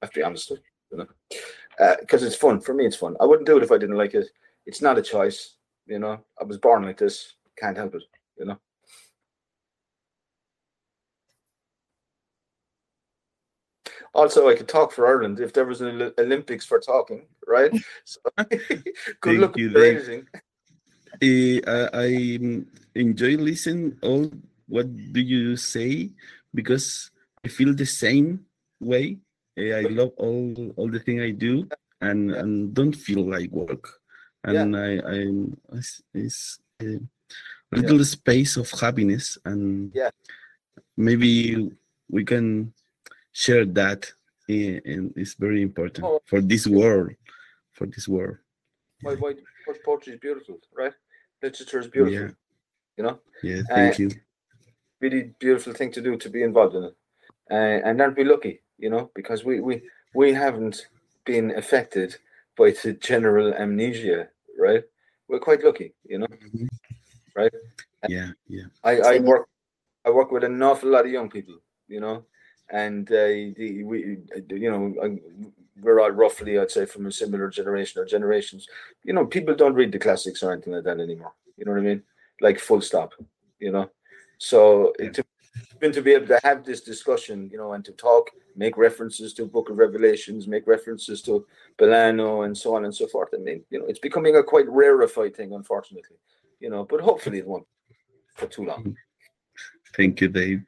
Speaker 4: I have to be honest, because uh, it's fun. For me, it's fun. I wouldn't do it if I didn't like it. It's not a choice. You know, I was born like this. Can't help it. You know. Also, I could talk for Ireland if there was an Olympics for talking, right? (laughs) So, (laughs) good luck with
Speaker 2: anything. Uh, I enjoy listening all what do you say because I feel the same way Eh, I love all all the thing I do, and
Speaker 4: Yeah.
Speaker 2: and don't feel like work. And I I it's, it's a little space of happiness, and
Speaker 4: Yeah.
Speaker 2: maybe we can share that, eh, and it's very important
Speaker 4: Oh,
Speaker 2: for this world, for this world.
Speaker 4: Why, why, poetry is beautiful, right? Literature is beautiful.
Speaker 2: Yeah.
Speaker 4: You know,
Speaker 2: Yeah,
Speaker 4: Uh,
Speaker 2: thank you.
Speaker 4: really beautiful thing to do to be involved in it, uh, and aren't we lucky? You know, because we we we haven't been affected by the general amnesia, right? We're quite lucky, you know.
Speaker 2: Mhm.
Speaker 4: right?
Speaker 2: Yeah, yeah.
Speaker 4: I, I work I work with an awful lot of young people, you know, and uh, the, we you know I, we're all roughly I'd say from a similar generation or generations. You know, people don't read the classics or anything like that anymore. You know what I mean? Like full stop. You know, so
Speaker 2: Yeah.
Speaker 4: to been to be able to have this discussion, you know, and to talk, make references to Book of Revelations, make references to Belano and so on and so forth. I mean, you know, it's becoming a quite rarefied thing, unfortunately. You know, but hopefully it won't for too long.
Speaker 2: Thank you, Dave.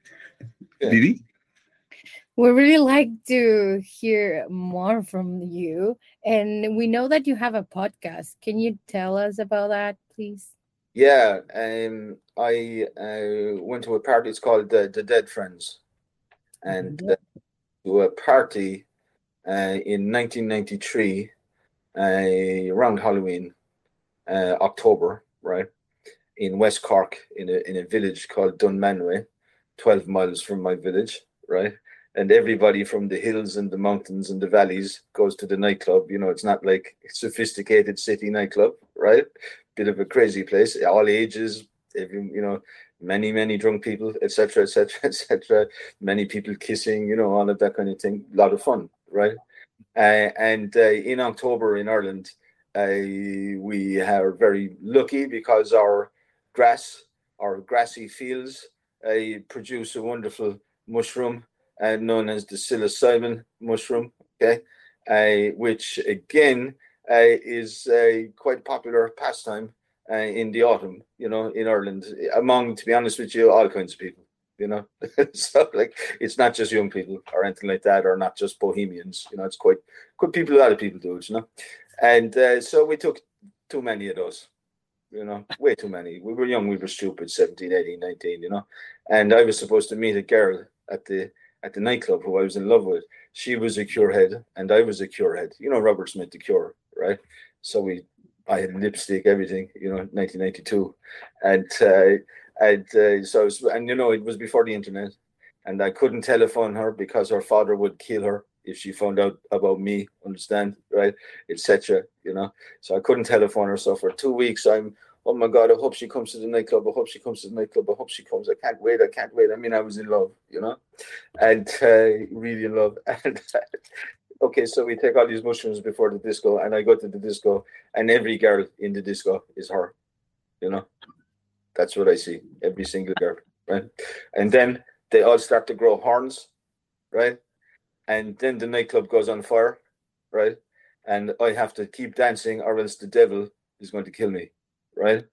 Speaker 4: Yeah.
Speaker 2: Didi?
Speaker 3: We really like to hear more from you. And we know that you have a podcast. Can you tell us about that, please?
Speaker 4: Yeah, um, I uh, went to a party. It's called the, the Dead Friends, and
Speaker 3: Mhm.
Speaker 4: uh, to a party uh, in 1993 uh, around Halloween, uh, October, right, in West Cork, in a in a village called Dunmanway, 12 miles from my village, right. And everybody from the hills and the mountains and the valleys goes to the nightclub. You know, it's not like a sophisticated city nightclub, right? Bit of a crazy place, all ages, every, you know, many, many drunk people, etc., etc., etc. Many people kissing, you know, all of that kind of thing. A lot of fun, right? Uh, and uh, in October in Ireland, uh, we are very lucky because our grass, our grassy fields, uh, produce a wonderful mushroom uh, known as the psilocybin mushroom. Okay, uh, which again is a quite popular pastime uh, in the autumn. You know, in Ireland, among to be honest with you, all kinds of people. You know, (laughs) so like it's not just young people or anything like that, or not just bohemians. You know, it's quite quite people. A lot of people do it. You know, and uh, so we took too many of those. You know, way too many. We were young, we were stupid, 17, 18, 19, you know. And I was supposed to meet a girl at the at the nightclub who I was in love with. She was a cure head and I was a cure head. You know, Robert Smith, the cure, right? So we, I had lipstick, everything, you know, 1992. And, uh, and uh, so, was, and you know, it was before the internet and I couldn't telephone her because her father would kill her if she found out about me, understand, right? Etc. You know, so I couldn't telephone her. So for two weeks, I'm, oh my God, I hope she comes to the nightclub. I hope she comes to the nightclub. I hope she comes. I can't wait. I can't wait. I mean, I was in love, you know, and uh, really in love. (laughs) And okay, so we take all these mushrooms before the disco, and I go to the disco, and every girl in the disco is her, you know. That's what I see. Every single girl, right? And then they all start to grow horns, right? And then the nightclub goes on fire, right? And I have to keep dancing, or else the devil is going to kill me, right?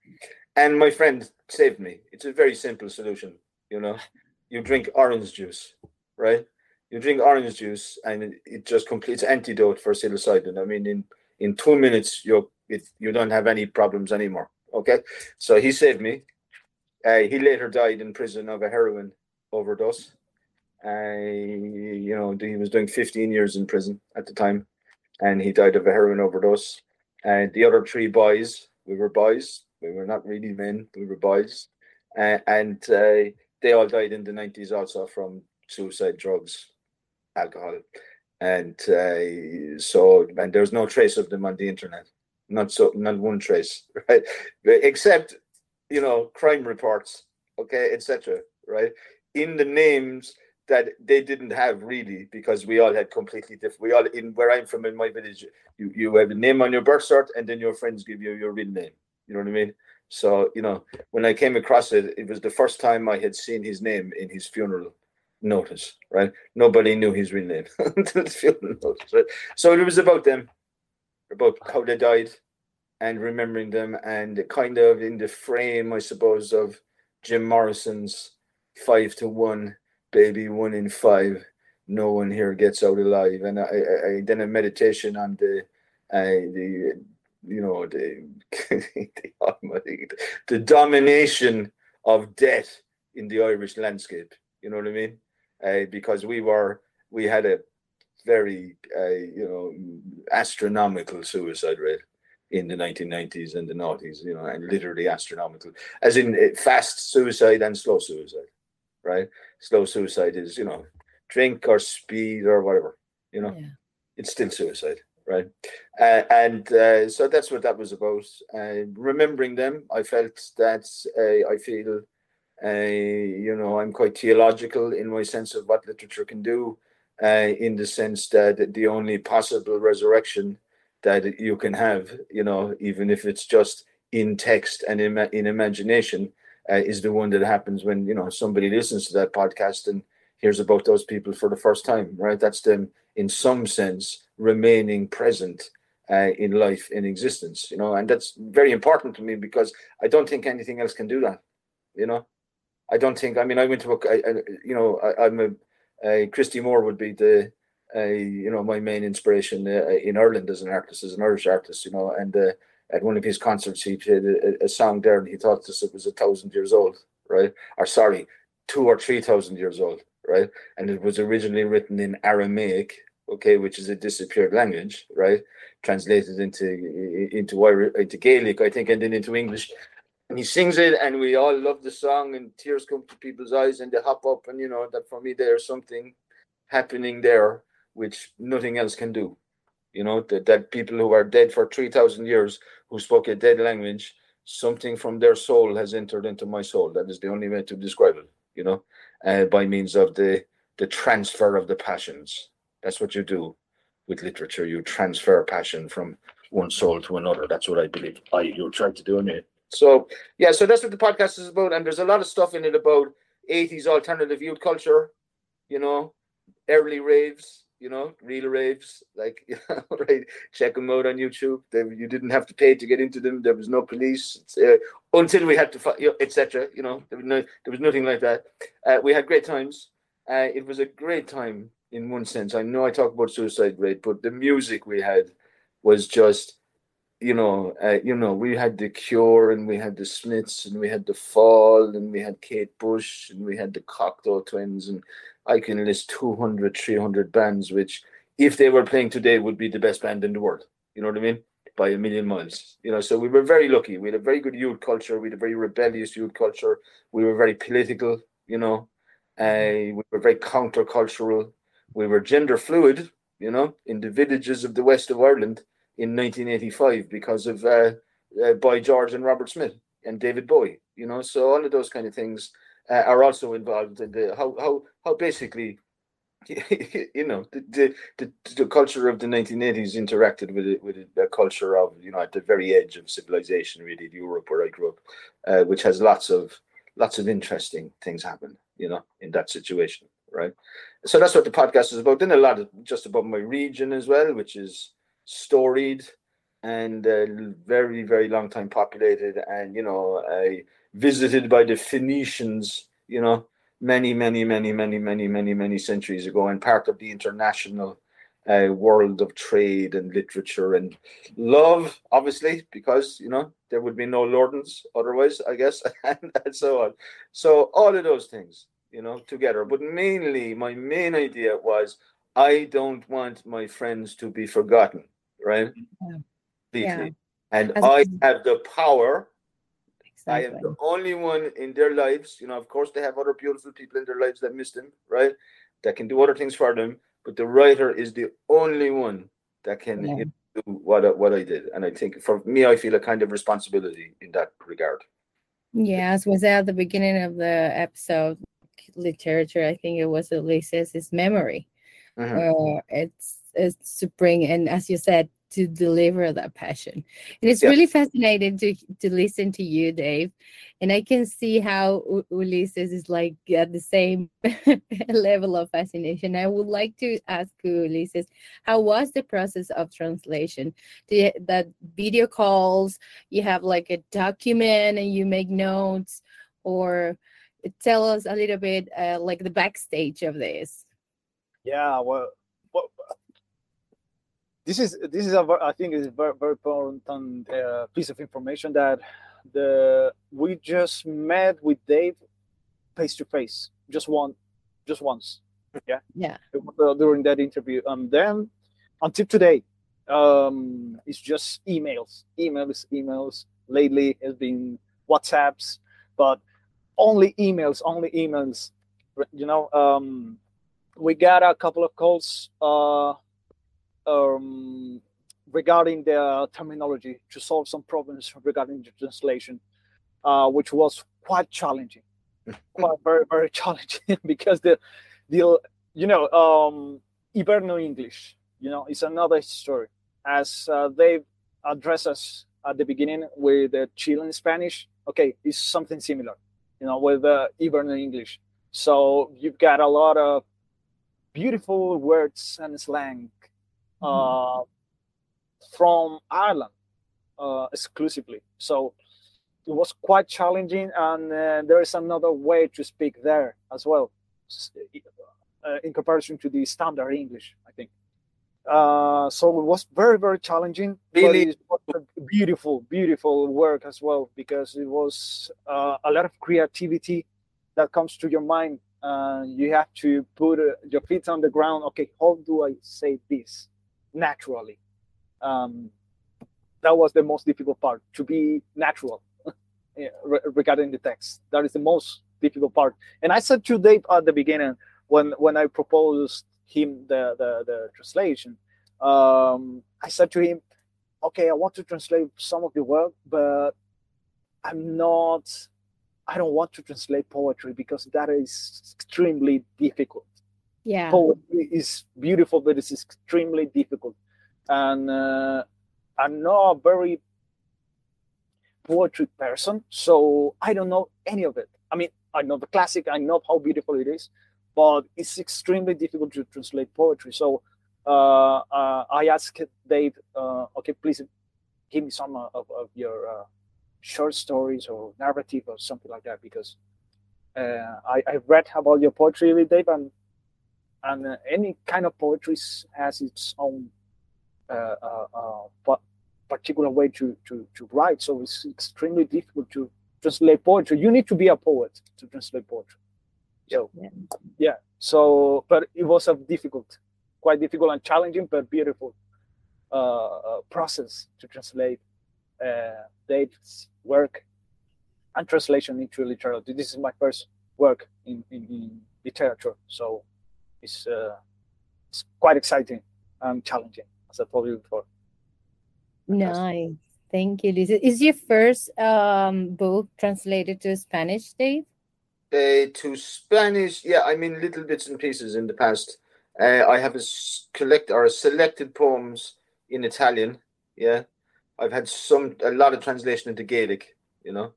Speaker 4: And my friend saved me. It's a very simple solution, you know. You drink orange juice, right? You drink orange juice, and it, just completes antidote for psilocybin. I mean, in in two minutes, you you don't have any problems anymore. Okay, so he saved me. Uh, he later died in prison of a heroin overdose. Uh, you know, he was doing 15 years in prison at the time, and he died of a heroin overdose. And the other three boys, we were boys. We were not really men. We were boys, uh, and uh, they all died in the 90s also from suicide, drugs, alcohol, and uh, so and there's no trace of them on the internet. Not so, not one trace, (laughs) right? Except you know crime reports, okay, etc. Right in the names that they didn't have really because we all had completely different. We all in where I'm from in my village, you you have a name on your birth cert and then your friends give you your real name. You know what I mean? So you know when I came across it, it was the first time I had seen his name in his funeral notice. Right? Nobody knew his real name until his funeral notice. Right? So it was about them, about how they died, and remembering them, and kind of in the frame, I suppose, of Jim Morrison's five to one baby one in five no one here gets out alive. And I, I, I then a meditation on the uh, the you know the (laughs) the, the domination of death in the Irish landscape. You know what I mean? Uh, because we were we had a very uh, you know astronomical suicide rate in the 1990s and the noughties, you know, and literally astronomical, as in uh, fast suicide and slow suicide, right? Slow suicide is, you know, drink or speed or whatever, you know, yeah. it's still suicide, right? Uh, and uh, so that's what that was about. Uh, remembering them, I felt that uh, I feel, you know, I'm quite theological in my sense of what literature can do, uh, in the sense that the only possible resurrection that you can have, you know, even if it's just in text and in, in imagination, is the one that happens when you know somebody listens to that podcast and hears about those people for the first time, right? That's them in some sense remaining present uh, in life, in existence, you know, and that's very important to me because I don't think anything else can do that, you know. I don't think. I mean, I went to a, I, I, you know, I, am a, a Christy Moore would be the, you know, my main inspiration uh, in Ireland as an artist, as an Irish artist, you know, and uh, at one of his concerts he played a, a song there, and he thought this it was a thousand years old, right? Or sorry, two or three thousand years old, right? And it was originally written in Aramaic, okay, which is a disappeared language, right? Translated into into into Gaelic, I think, and then into English. And he sings it, and we all love the song, and tears come to people's eyes, and they hop up, and you know that for me there's something happening there which nothing else can do. You know that that people who are dead for three thousand years, who spoke a dead language, something from their soul has entered into my soul. That is the only way to describe it. You know, uh, by means of the the transfer of the passions. That's what you do with literature. You transfer passion from one soul to another. That's what I believe I you try to do it. So yeah, so that's what the podcast is about, and there's a lot of stuff in it about 80s alternative youth culture, you know, early raves, you know, real raves, like (laughs) right. Check them out on YouTube. They, you didn't have to pay to get into them. There was no police uh, until we had to, you know, etc. You know, there was no, there was nothing like that. Uh, we had great times. Uh, it was a great time in one sense. I know I talk about suicide rate, but the music we had was just, you know, uh, you know, we had the Cure and we had the Smiths and we had the Fall and we had Kate Bush and we had the Cocteau Twins and I can list 200, 300 bands, which if they were playing today would be the best band in the world. You know what I mean? By a million miles. You know, so we were very lucky. We had a very good youth culture. We had a very rebellious youth culture. We were very political, you know. Uh, we were very countercultural. We were gender fluid, you know, in the villages of the west of Ireland in 1985 because of uh, uh, Boy George and Robert Smith and David Bowie, you know. So all of those kind of things uh, are also involved in the how how how basically (laughs) you know the, the the culture of the 1980s interacted with it with a culture of you know at the very edge of civilization really Europe where I grew up uh, which has lots of lots of interesting things happen you know in that situation right so that's what the podcast is about then a lot of just about my region as well which is storied and uh, very very long time populated and you know I visited by the Phoenicians, you know, many, many, many, many, many, many, many centuries ago, and part of the international uh, world of trade and literature and love, obviously, because you know there would be no Lordans otherwise, I guess, (laughs) and, and so on. So all of those things, you know, together. But mainly, my main idea was I don't want my friends to be forgotten, right? Yeah. And As I have the power Exactly. I am the only one in their lives. You know, of course, they have other beautiful people in their lives that miss them, right? That can do other things for them. But the writer is the only one that can yeah. do what I, what I did. And I think for me, I feel a kind of responsibility in that regard.
Speaker 3: Yeah, as was at the beginning of the episode, literature. I think it was at least its memory. Mm-hmm. Uh, it's it's to bring and as you said to deliver that passion. And it's yeah. really fascinating to to listen to you, Dave. And I can see how U- Ulises is like at the same (laughs) level of fascination. I would like to ask you, Ulises, how was the process of translation? You, that video calls, you have like a document and you make notes, or tell us a little bit uh, like the backstage of this?
Speaker 5: Yeah, well, well this is this is a I think is a very very important uh, piece of information that the we just met with Dave face to face, just one, just once. Yeah,
Speaker 3: yeah.
Speaker 5: During that interview, and then until today, um, it's just emails, emails, emails. Lately, it's been WhatsApps, but only emails, only emails. You know, um, we got a couple of calls uh, um, regarding the terminology to solve some problems regarding the translation, uh, which was quite challenging, (laughs) quite very very challenging (laughs) because the the you know um, Hiberno English, you know, is another story as uh, they address us at the beginning with the Chilean Spanish. Okay, it's something similar, you know, with uh, Hiberno English. So you've got a lot of beautiful words and slang uh, from Ireland uh, exclusively. So it was quite challenging, and uh, there is another way to speak there as well, uh, in comparison to the standard English, I think. Uh, so it was very, very challenging.
Speaker 4: Really
Speaker 5: beautiful, beautiful work as well because it was uh, a lot of creativity that comes to your mind. And you have to put your feet on the ground. Okay, how do I say this? Naturally. Um, that was the most difficult part to be natural (laughs) regarding the text. That is the most difficult part. And I said to Dave at the beginning when when I proposed him the the, the translation, um, I said to him, "Okay, I want to translate some of the work, but I'm not. I don't want to translate poetry because that is extremely difficult
Speaker 3: yeah.
Speaker 5: Poetry is beautiful but it's extremely difficult. And uh, i'm not a very poetry person so i don't know any of it. I mean i know the classic i know how beautiful it is but it's extremely difficult to translate poetry. So uh, uh, i asked dave uh, okay please give me some of, of your uh, short stories or narrative or something like that because uh, I, I read about your poetry with Dave and and uh, any kind of poetry has its own uh, uh, uh particular way to, to, to write. So it's extremely difficult to translate poetry. You need to be a poet to translate poetry. So yeah, yeah. So, but it was a difficult, quite difficult and challenging, but beautiful uh, process to translate Dave's work and translation into literature. This is my first work in, in, in literature. So it's, uh, it's quite exciting and challenging, as I told you before.
Speaker 3: Nice. Thank you, Lisa. Is your first um, book translated to Spanish, Dave?
Speaker 4: Uh, to Spanish, yeah, I mean little bits and pieces in the past. Uh, I have a collect or a selected poems in Italian. Yeah, I've had some a lot of translation into Gaelic. You know,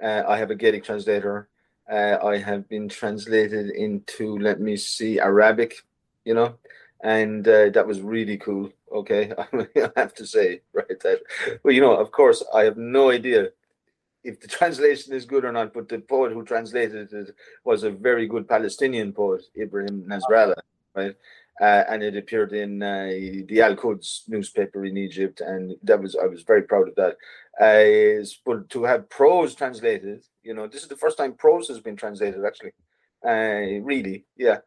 Speaker 4: uh, I have a Gaelic translator. Uh, I have been translated into, let me see, Arabic, you know, and uh, that was really cool. Okay, (laughs) I have to say, right? That, well, you know, of course, I have no idea if the translation is good or not, but the poet who translated it was a very good Palestinian poet, Ibrahim Nasrallah, right? Uh, and it appeared in uh, the Al Quds newspaper in Egypt, and that was I was very proud of that. Uh, but to have prose translated, you know, this is the first time prose has been translated actually. Uh, really, yeah.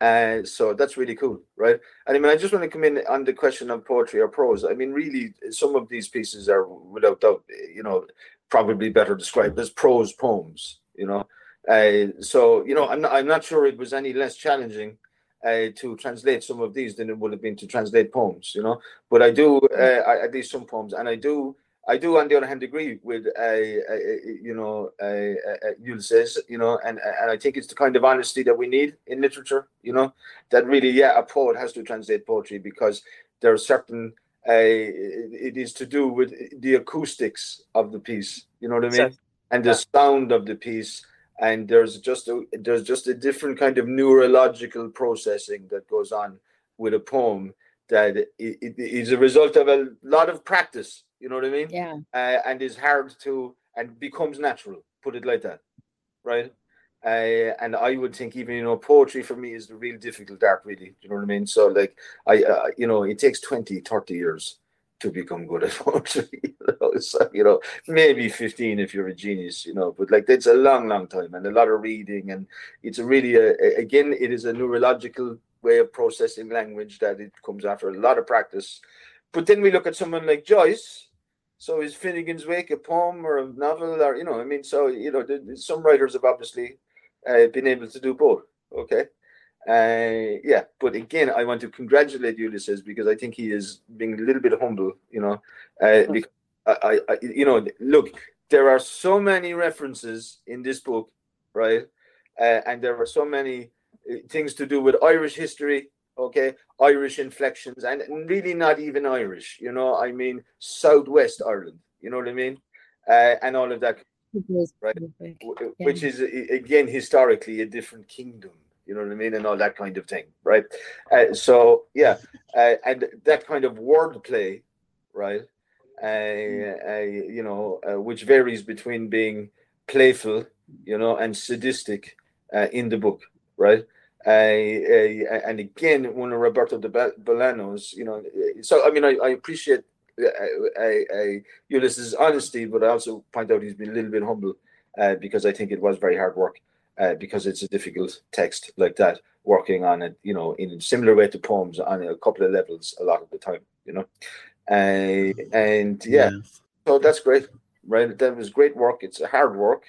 Speaker 4: Uh, so that's really cool, right? And I mean, I just want to come in on the question of poetry or prose. I mean, really, some of these pieces are without doubt, you know, probably better described as prose poems. You know, uh, so you know, I'm not, I'm not sure it was any less challenging uh, to translate some of these than it would have been to translate poems, you know. But I do uh, I, at least some poems, and I do I do on the other hand agree with uh, uh you know uh, uh, Ulises, you know, and and I think it's the kind of honesty that we need in literature, you know, that really yeah a poet has to translate poetry because there are certain uh, it is to do with the acoustics of the piece, you know what I mean, and the sound of the piece and there's just a there's just a different kind of neurological processing that goes on with a poem that it, it is a result of a lot of practice you know what i mean?
Speaker 3: Yeah.
Speaker 4: Uh, and is hard to and becomes natural put it like that right? Uh, and I would think even you know poetry for me is the real difficult art really you know what I mean? So like I uh, you know it takes 20 30 years to become good at (laughs) poetry you know? so you know maybe 15 if you're a genius you know but like it's a long long time and a lot of reading and it's a really a, again it is a neurological way of processing language that it comes after a lot of practice but then we look at someone like Joyce so is Finnegans Wake a poem or a novel or you know I mean so you know some writers have obviously uh, been able to do both. Okay. Uh, yeah, but again, I want to congratulate Ulises because I think he is being a little bit humble, you know. Uh, because I, I, you know, look, there are so many references in this book, right? Uh, and there are so many uh, things to do with Irish history, okay, Irish inflections, and really not even Irish, you know. I mean, Southwest Ireland, you know what I mean, uh, and all of that right? Which is again historically a different kingdom. You know what I mean, and all that kind of thing, right? Uh, so yeah, uh, and that kind of wordplay, right? Uh, you know, uh, which varies between being playful, you know, and sadistic uh, in the book, right? and again, one of Roberto de Bolaño's, you know, so I mean, I, I appreciate a, Ulises' honesty, but I also point out he's been a little bit humble uh, because I think it was very hard work uh, because it's a difficult text like that, working on it, you know, in a similar way to poems on a couple of levels a lot of the time, you know. Uh, and yeah, yeah, so that's great, right? That was great work. It's a hard work,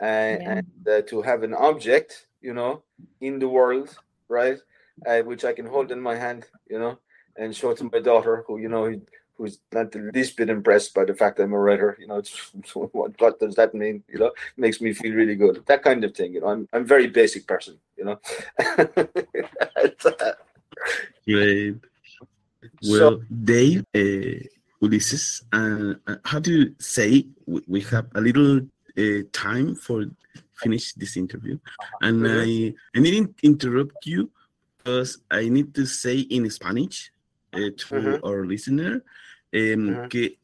Speaker 4: uh, yeah. and uh, to have an object, you know, in the world, right, uh, which I can hold in my hand, you know, and show to my daughter, who you know who's not the least bit impressed by the fact I'm a writer. You know, it's (laughs) what, what does that mean? You know, makes me feel really good. That kind of thing. You know, I'm I'm a very basic person. You know. (laughs)
Speaker 2: Great. Well, so, Dave, uh, Ulysses, uh, how do you say we have a little uh, time for finish this interview, and I I to interrupt you because I need to say in Spanish uh, to uh -huh. our listener eh, que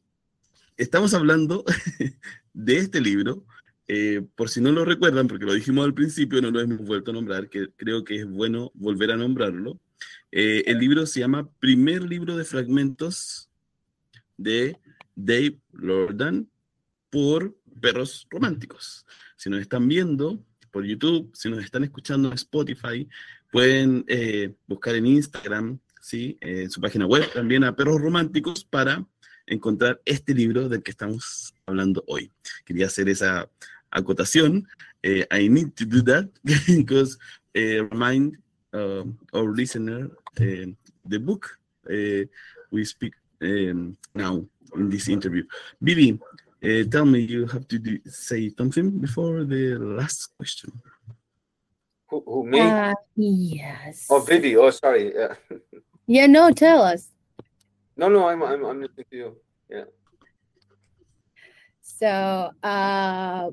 Speaker 2: estamos hablando (laughs) de este libro. Eh, por si no lo recuerdan, porque lo dijimos al principio, no lo hemos vuelto a nombrar, que creo que es bueno volver a nombrarlo. Eh, el libro se llama Primer libro de fragmentos de Dave Lordan por Perros Románticos. Si nos están viendo por YouTube, si nos están escuchando en Spotify, pueden eh, buscar en Instagram ¿sí? en su página web también a Perros Románticos para encontrar este libro del que estamos hablando hoy. Quería hacer esa acotación. Eh, I need to do that (laughs) because uh, remind uh, our listener uh, the book we speak um, now in this interview. Bibi, tell me, you have to do, say something before the last question.
Speaker 4: Who, who me?
Speaker 3: Uh, yes.
Speaker 4: Oh, Bibi. Oh, sorry. (laughs) Yeah.
Speaker 3: Yeah, no, tell us.
Speaker 4: No, no, I'm I'm I'm listening to you. Yeah.
Speaker 3: So, uh,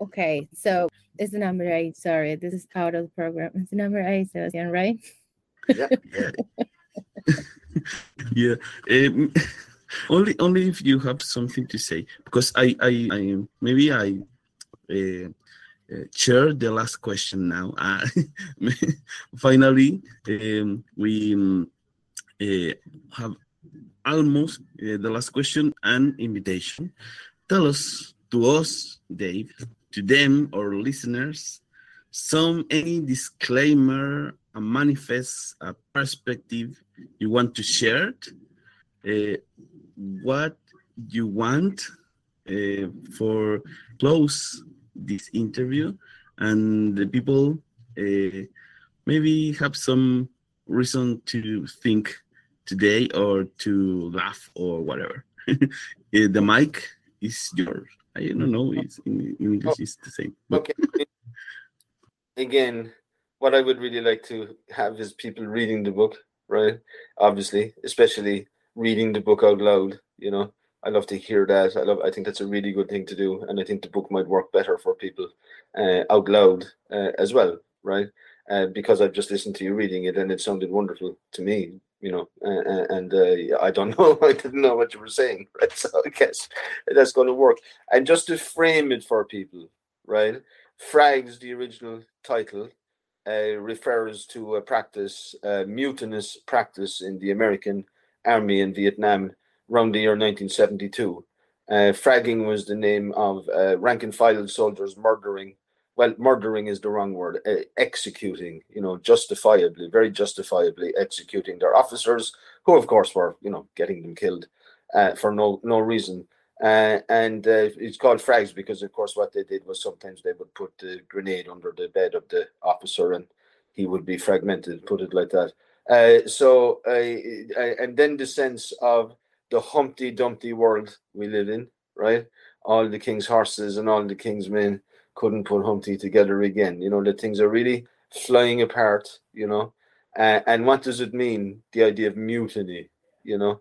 Speaker 3: okay, so it's the number eight. Sorry, this is out of the program. It's the number eight, Sebastian, right?
Speaker 4: Yeah. (laughs)
Speaker 2: yeah. Um, only only if you have something to say, because I I, I maybe I. Uh, uh, share the last question now. Uh, (laughs) finally, um, we um, uh, have almost uh, the last question and invitation. Tell us, to us, Dave, to them, or listeners, some any disclaimer, a manifest, a perspective you want to share. Uh, what you want uh, for close this interview and the people uh, maybe have some reason to think today or to laugh or whatever. (laughs) Eh, the mic is yours. I don't know. It's in, English, it's the same.
Speaker 4: But... Okay. (laughs) Again, what I would really like to have is people reading the book, right? Obviously, especially reading the book out loud. You know, I love to hear that. I love. I think that's a really good thing to do, and I think the book might work better for people uh, out loud uh, as well, right? Uh, because I've just listened to you reading it, and it sounded wonderful to me, you know. and uh, I don't (laughs) know, I didn't know what you were saying, (laughs) right? So I guess that's going to work. And just to frame it for people, right? Frags, the original title, uh, refers to a practice, a mutinous practice in the American army in Vietnam around the year 1972. Uh, fragging was the name of uh, rank and file soldiers murdering. Well, murdering is the wrong word. Uh, executing, you know, justifiably, very justifiably executing their officers, who of course were, you know, getting them killed uh, for no no reason. Uh, and uh, it's called frags because, of course, what they did was sometimes they would put the grenade under the bed of the officer and he would be fragmented, put it like that. So, and then the sense of the Humpty Dumpty world we live in, right? All the king's horses and all the king's men couldn't put Humpty together again. You know, the things are really flying apart, you know. and what does it mean, the idea of mutiny, you know?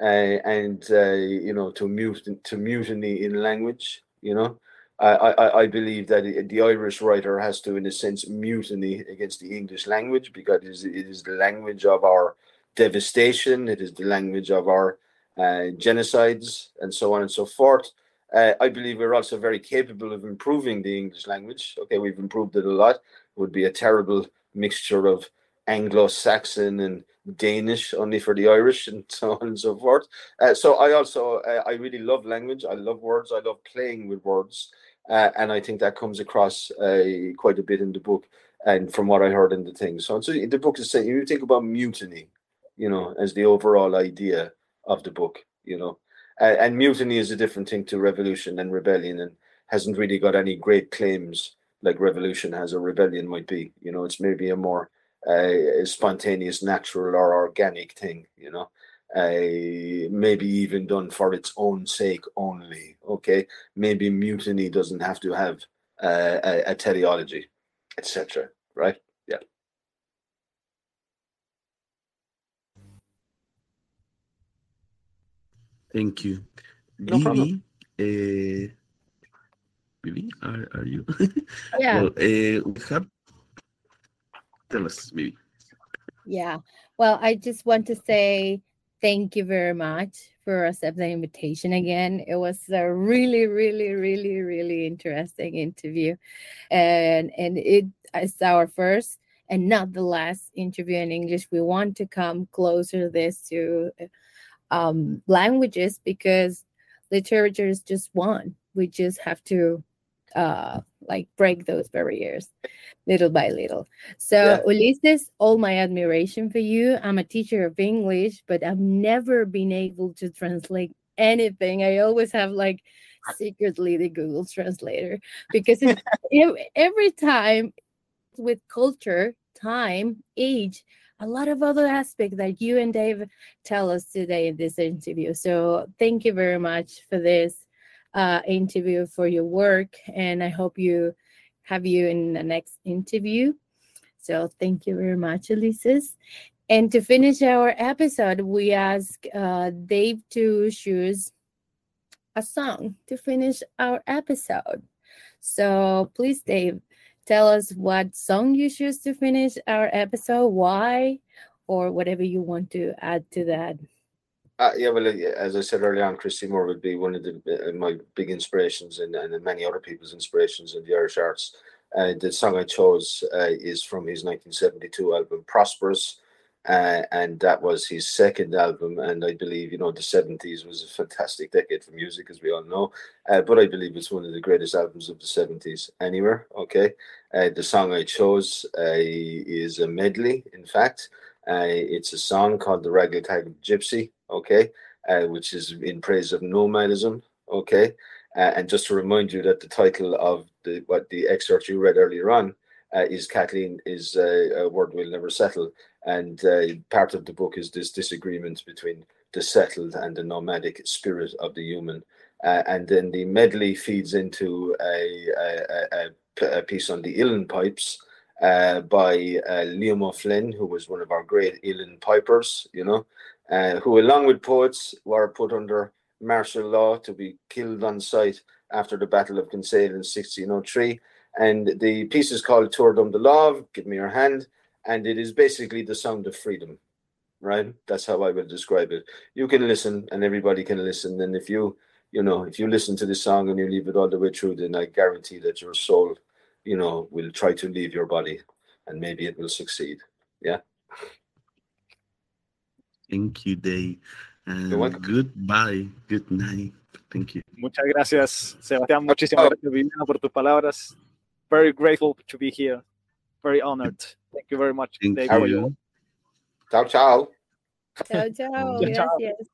Speaker 4: uh, and uh, you know to mute to mutiny in language. You know, I, I I believe that the Irish writer has to, in a sense, mutiny against the English language because it is, it is the language of our devastation. It is the language of our uh, genocides and so on and so forth. Uh, I believe we're also very capable of improving the English language. Okay, we've improved it a lot. It would be a terrible mixture of Anglo-Saxon and Danish only for the Irish and (laughs) so on and so forth. Uh, so I also uh, I really love language. I love words. I love playing with words, uh, and I think that comes across uh, quite a bit in the book and from what I heard in the thing. So, so the book is saying you think about mutiny, you know, as the overall idea of the book, you know, and mutiny is a different thing to revolution and rebellion, and hasn't really got any great claims like revolution has or rebellion might be. You know, it's maybe a more a spontaneous, natural, or organic thing, you know. Uh, maybe even done for its own sake only. Okay, maybe mutiny doesn't have to have uh, a, a teleology, etc. Right?
Speaker 2: Thank you, no Vivi. Uh, Vivi, are, are you?
Speaker 3: Yeah. (laughs)
Speaker 2: well, uh, we have tell us maybe.
Speaker 3: Yeah. Well, I just want to say thank you very much for accepting the invitation again. It was a really, really, really, really interesting interview. And and it is our first and not the last interview in English. We want to come closer this to um, languages because literature is just one. We just have to uh, like break those barriers little by little. So yeah. Ulises, all my admiration for you. I'm a teacher of English, but I've never been able to translate anything. I always have like secretly the Google Translator because (laughs) every time with culture, time, age, a lot of other aspects that you and Dave tell us today in this interview. So thank you very much for this uh, interview for your work, and I hope you have you in the next interview. So thank you very much, Ulises. And to finish our episode, we ask uh, Dave to choose a song to finish our episode. So please, Dave, tell us what song you choose to finish our episode, why, or whatever you want to add to that.
Speaker 4: Uh, yeah, well, uh, as I said earlier on, Christy Moore would be one of the, uh, my big inspirations and, and many other people's inspirations in the Irish arts. Uh, the song I chose uh, is from his 1972 album Prosperous, uh, and that was his second album. And I believe, you know, the 70s was a fantastic decade for music, as we all know. but I believe it's one of the greatest albums of the 70s anywhere. Okay. the song I chose is a medley, in fact. it's a song called The Raggle Taggle Gypsy okay, uh, which is in praise of nomadism, okay. Uh, and just to remind you that the title of the what the excerpt you read earlier on uh, is Kathleen is uh, a word we'll never settle, and uh, part of the book is this disagreement between the settled and the nomadic spirit of the human. Uh, and then the medley feeds into a, a, a, a piece on the Uilleann pipes, uh, by uh, Liam O'Flynn, who was one of our great Uilleann pipers, you know, uh, who, along with poets, were put under martial law to be killed on sight after the Battle of Kinsale in 1603. And the piece is called Tabhair Dom Do Lámh, Give Me Your Hand, and it is basically the sound of freedom, right? That's how I will describe it. You can listen, and everybody can listen. And if you, you know, if you listen to this song and you leave it all the way through, then I guarantee that your soul you know, will try to leave your body and maybe it will succeed. Yeah.
Speaker 2: Thank you, Day. And goodbye. Good night. Thank you.
Speaker 5: Muchas gracias, Sebastián. Muchísimas oh. gracias, Viviana, por tus palabras. Very grateful to be here. Very honored. Thank you very much.
Speaker 2: Thank
Speaker 4: How are
Speaker 2: you.
Speaker 4: Ciao, ciao.
Speaker 3: Chao, chao.
Speaker 5: Chao, chao.
Speaker 3: Gracias.